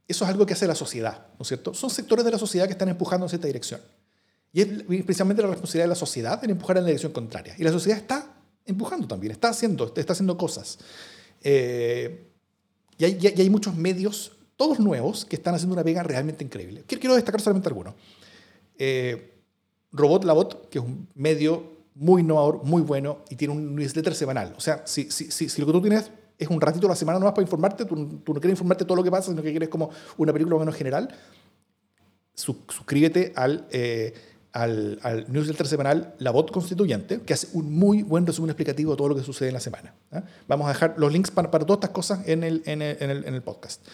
eso, es algo que hace la sociedad, ¿no es cierto? Son sectores de la sociedad que están empujando en cierta dirección. Y es precisamente la responsabilidad de la sociedad en empujar en la dirección contraria. Y la sociedad está empujando también, está haciendo, está haciendo cosas. Eh, y, hay, y, hay, muchos medios, todos nuevos, que están haciendo una pega realmente increíble. Quiero destacar solamente algunos. Eh, Robot Labot, que es un medio muy innovador, muy bueno, y tiene un newsletter semanal. O sea, si, si, si, lo que tú tienes es un ratito a la semana nomás para informarte, tú, tú, no quieres informarte todo lo que pasa, sino que quieres como una película menos general, suscríbete al... Eh, al, al newsletter semanal La Voz Constituyente, que hace un muy buen resumen explicativo de todo lo que sucede en la semana. ¿ah? Vamos a dejar los links para, para, todas estas cosas en el, en el, en el, podcast.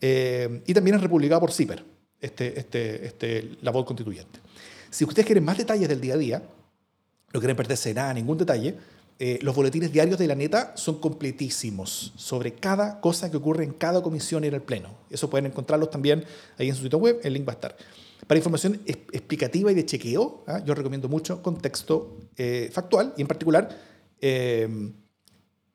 Eh, y también es republicado por CIPER, este, este, este, La Voz Constituyente. Si ustedes quieren más detalles del día a día, no quieren perderse nada, ningún detalle, eh, los boletines diarios de la neta son completísimos sobre cada cosa que ocurre en cada comisión y en el pleno. Eso pueden encontrarlos también ahí en su sitio web, el link va a estar. Para información explicativa y de chequeo, ¿ah? yo recomiendo mucho contexto eh, factual y en particular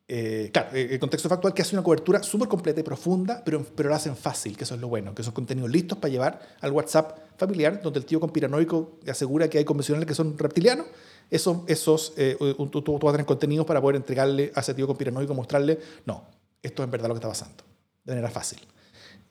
eh, claro, eh, el contexto factual que hace una cobertura súper completa y profunda, pero, pero lo hacen fácil, que eso es lo bueno, que son contenidos listos para llevar al WhatsApp familiar, donde el tío conspiranoico asegura que hay convencionales que son reptilianos. Esos, esos eh, tú, vas a tener contenidos para poder entregarle a ese tío conspiranoico, mostrarle, no, esto es en verdad lo que está pasando, de manera fácil.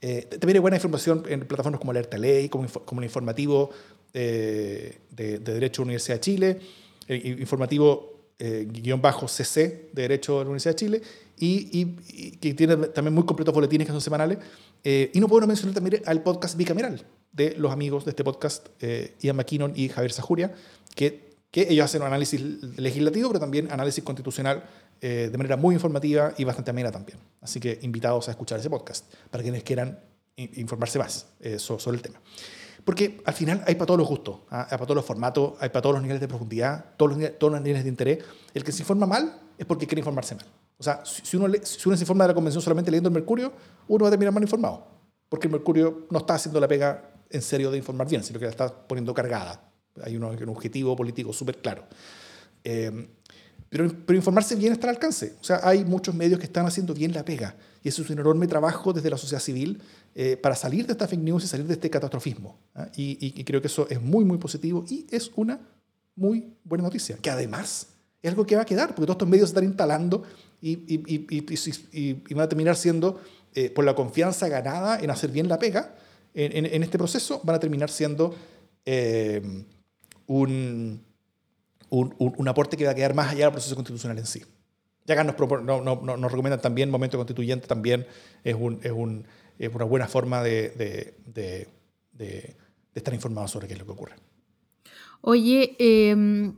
Eh, también hay buena información en plataformas como Alerta Ley, como, como el informativo de, de, Derecho de la Universidad de Chile, informativo eh, guion bajo CC de Derecho de la Universidad de Chile y, que tiene también muy completos boletines que son semanales. Eh, y no puedo no mencionar también al podcast bicameral de los amigos de este podcast, eh, Ian McKinnon y Javier Sajuria, que, que ellos hacen un análisis legislativo, pero también análisis constitucional de manera muy informativa y bastante amena también. Así que invitados a escuchar ese podcast para quienes quieran informarse más sobre el tema. Porque al final hay para todos los gustos, ¿ah? hay para todos los formatos, hay para todos los niveles de profundidad, todos los, todos los niveles de interés. El que se informa mal es porque quiere informarse mal. O sea, si uno, si uno se informa de la convención solamente leyendo el Mercurio, uno va a terminar mal informado. Porque el Mercurio no está haciendo la pega en serio de informar bien, sino que la está poniendo cargada. Hay un, un objetivo político súper claro. Eh, pero, pero, informarse bien está al alcance. O sea, hay muchos medios que están haciendo bien la pega. Y eso es un enorme trabajo desde la sociedad civil eh, para salir de esta fake news y salir de este catastrofismo. ¿ah? Y, creo que eso es muy, muy positivo y es una muy buena noticia, que además es algo que va a quedar, porque todos estos medios se están instalando y, van a terminar siendo, eh, por la confianza ganada en hacer bien la pega, en, este proceso, van a terminar siendo eh, un, un, aporte que va a quedar más allá del proceso constitucional en sí. Ya acá nos, no, no, nos recomiendan también, momento constituyente también es un, es un es una buena forma de, de, de, estar informado sobre qué es lo que ocurre. Oye, em,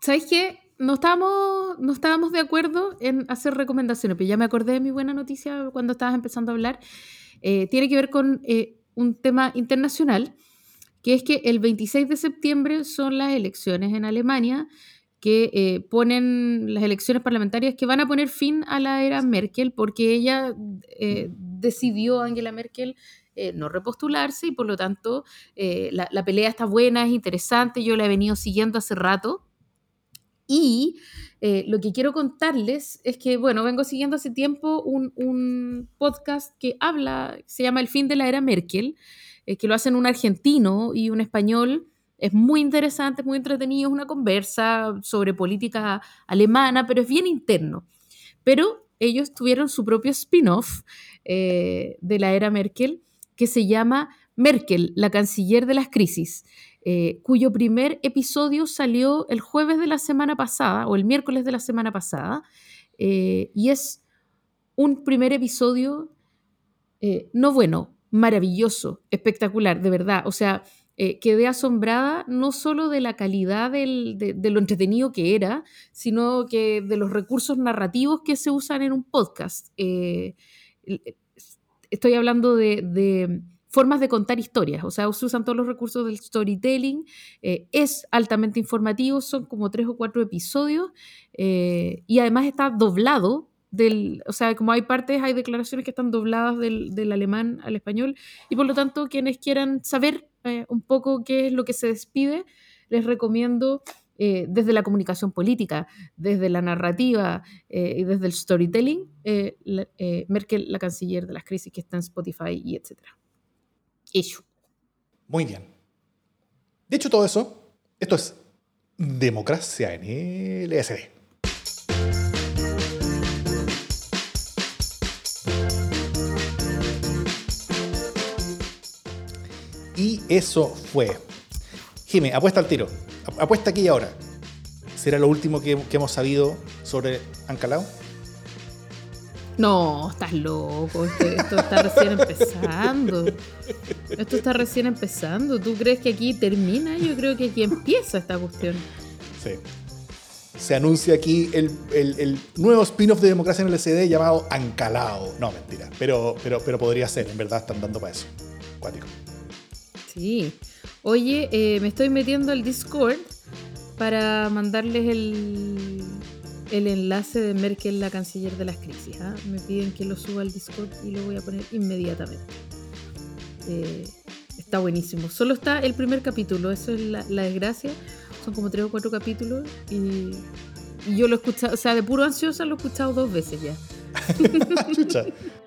¿sabes qué? No estábamos, no estábamos de acuerdo en hacer recomendaciones, pero ya me acordé de mi buena noticia cuando estabas empezando a hablar. Eh, tiene que ver con eh, un tema internacional, que es que el 26 de septiembre son las elecciones en Alemania que eh, ponen las elecciones parlamentarias que van a poner fin a la era Merkel porque ella eh, decidió, Angela Merkel, eh, no repostularse y por lo tanto la, la, pelea está buena, es interesante, yo la he venido siguiendo hace rato. Y lo que quiero contarles es que, bueno, vengo siguiendo hace tiempo un, un podcast que habla, se llama El fin de la era Merkel, que lo hacen un argentino y un español es muy interesante, muy entretenido, es una conversa sobre política alemana, pero es bien interno. Pero ellos tuvieron su propio spin-off eh, de la era Merkel que se llama Merkel, la canciller de las crisis, eh, cuyo primer episodio salió el jueves de la semana pasada o el miércoles de la semana pasada, eh, y es un primer episodio no bueno, maravilloso, espectacular, de verdad. O sea, eh, quedé asombrada no solo de la calidad de, lo entretenido que era, sino que de los recursos narrativos que se usan en un podcast. Eh, estoy hablando de, formas de contar historias, o sea, se usan todos los recursos del storytelling, eh, es altamente informativo, son como tres o cuatro episodios y además está doblado del, o sea, como hay partes, hay declaraciones que están dobladas del, del, alemán al español, y por lo tanto, quienes quieran saber eh, un poco qué es lo que se despide, les recomiendo eh, desde la comunicación política, desde la narrativa eh, y desde el storytelling, Merkel, la canciller de las crisis que está en Spotify y etcétera. Eso. Muy bien. Dicho todo eso, esto es democracia en LSD. Eso fue. Jimmy, apuesta al tiro. Apuesta aquí y ahora. ¿Será lo último que, hemos sabido sobre Ancalao? No, estás loco. Esto, está recién empezando. Esto está recién empezando. ¿Tú crees que aquí termina? Yo creo que aquí empieza esta cuestión. Sí. Se anuncia aquí el, nuevo spin-off de Democracia en el SD llamado Ancalao. No, mentira. Pero, pero, pero podría ser, en verdad están dando para eso. Cuático. Sí. Oye, eh, me estoy metiendo al Discord para mandarles el, el enlace de Merkel, la canciller de las crisis. ¿ah? Me piden que lo suba al Discord y lo voy a poner inmediatamente. Eh, está buenísimo. Solo está el primer capítulo, eso es la, desgracia. Son como tres o cuatro capítulos y y yo lo he escuchado, o sea, de puro ansiosa lo he escuchado dos veces ya.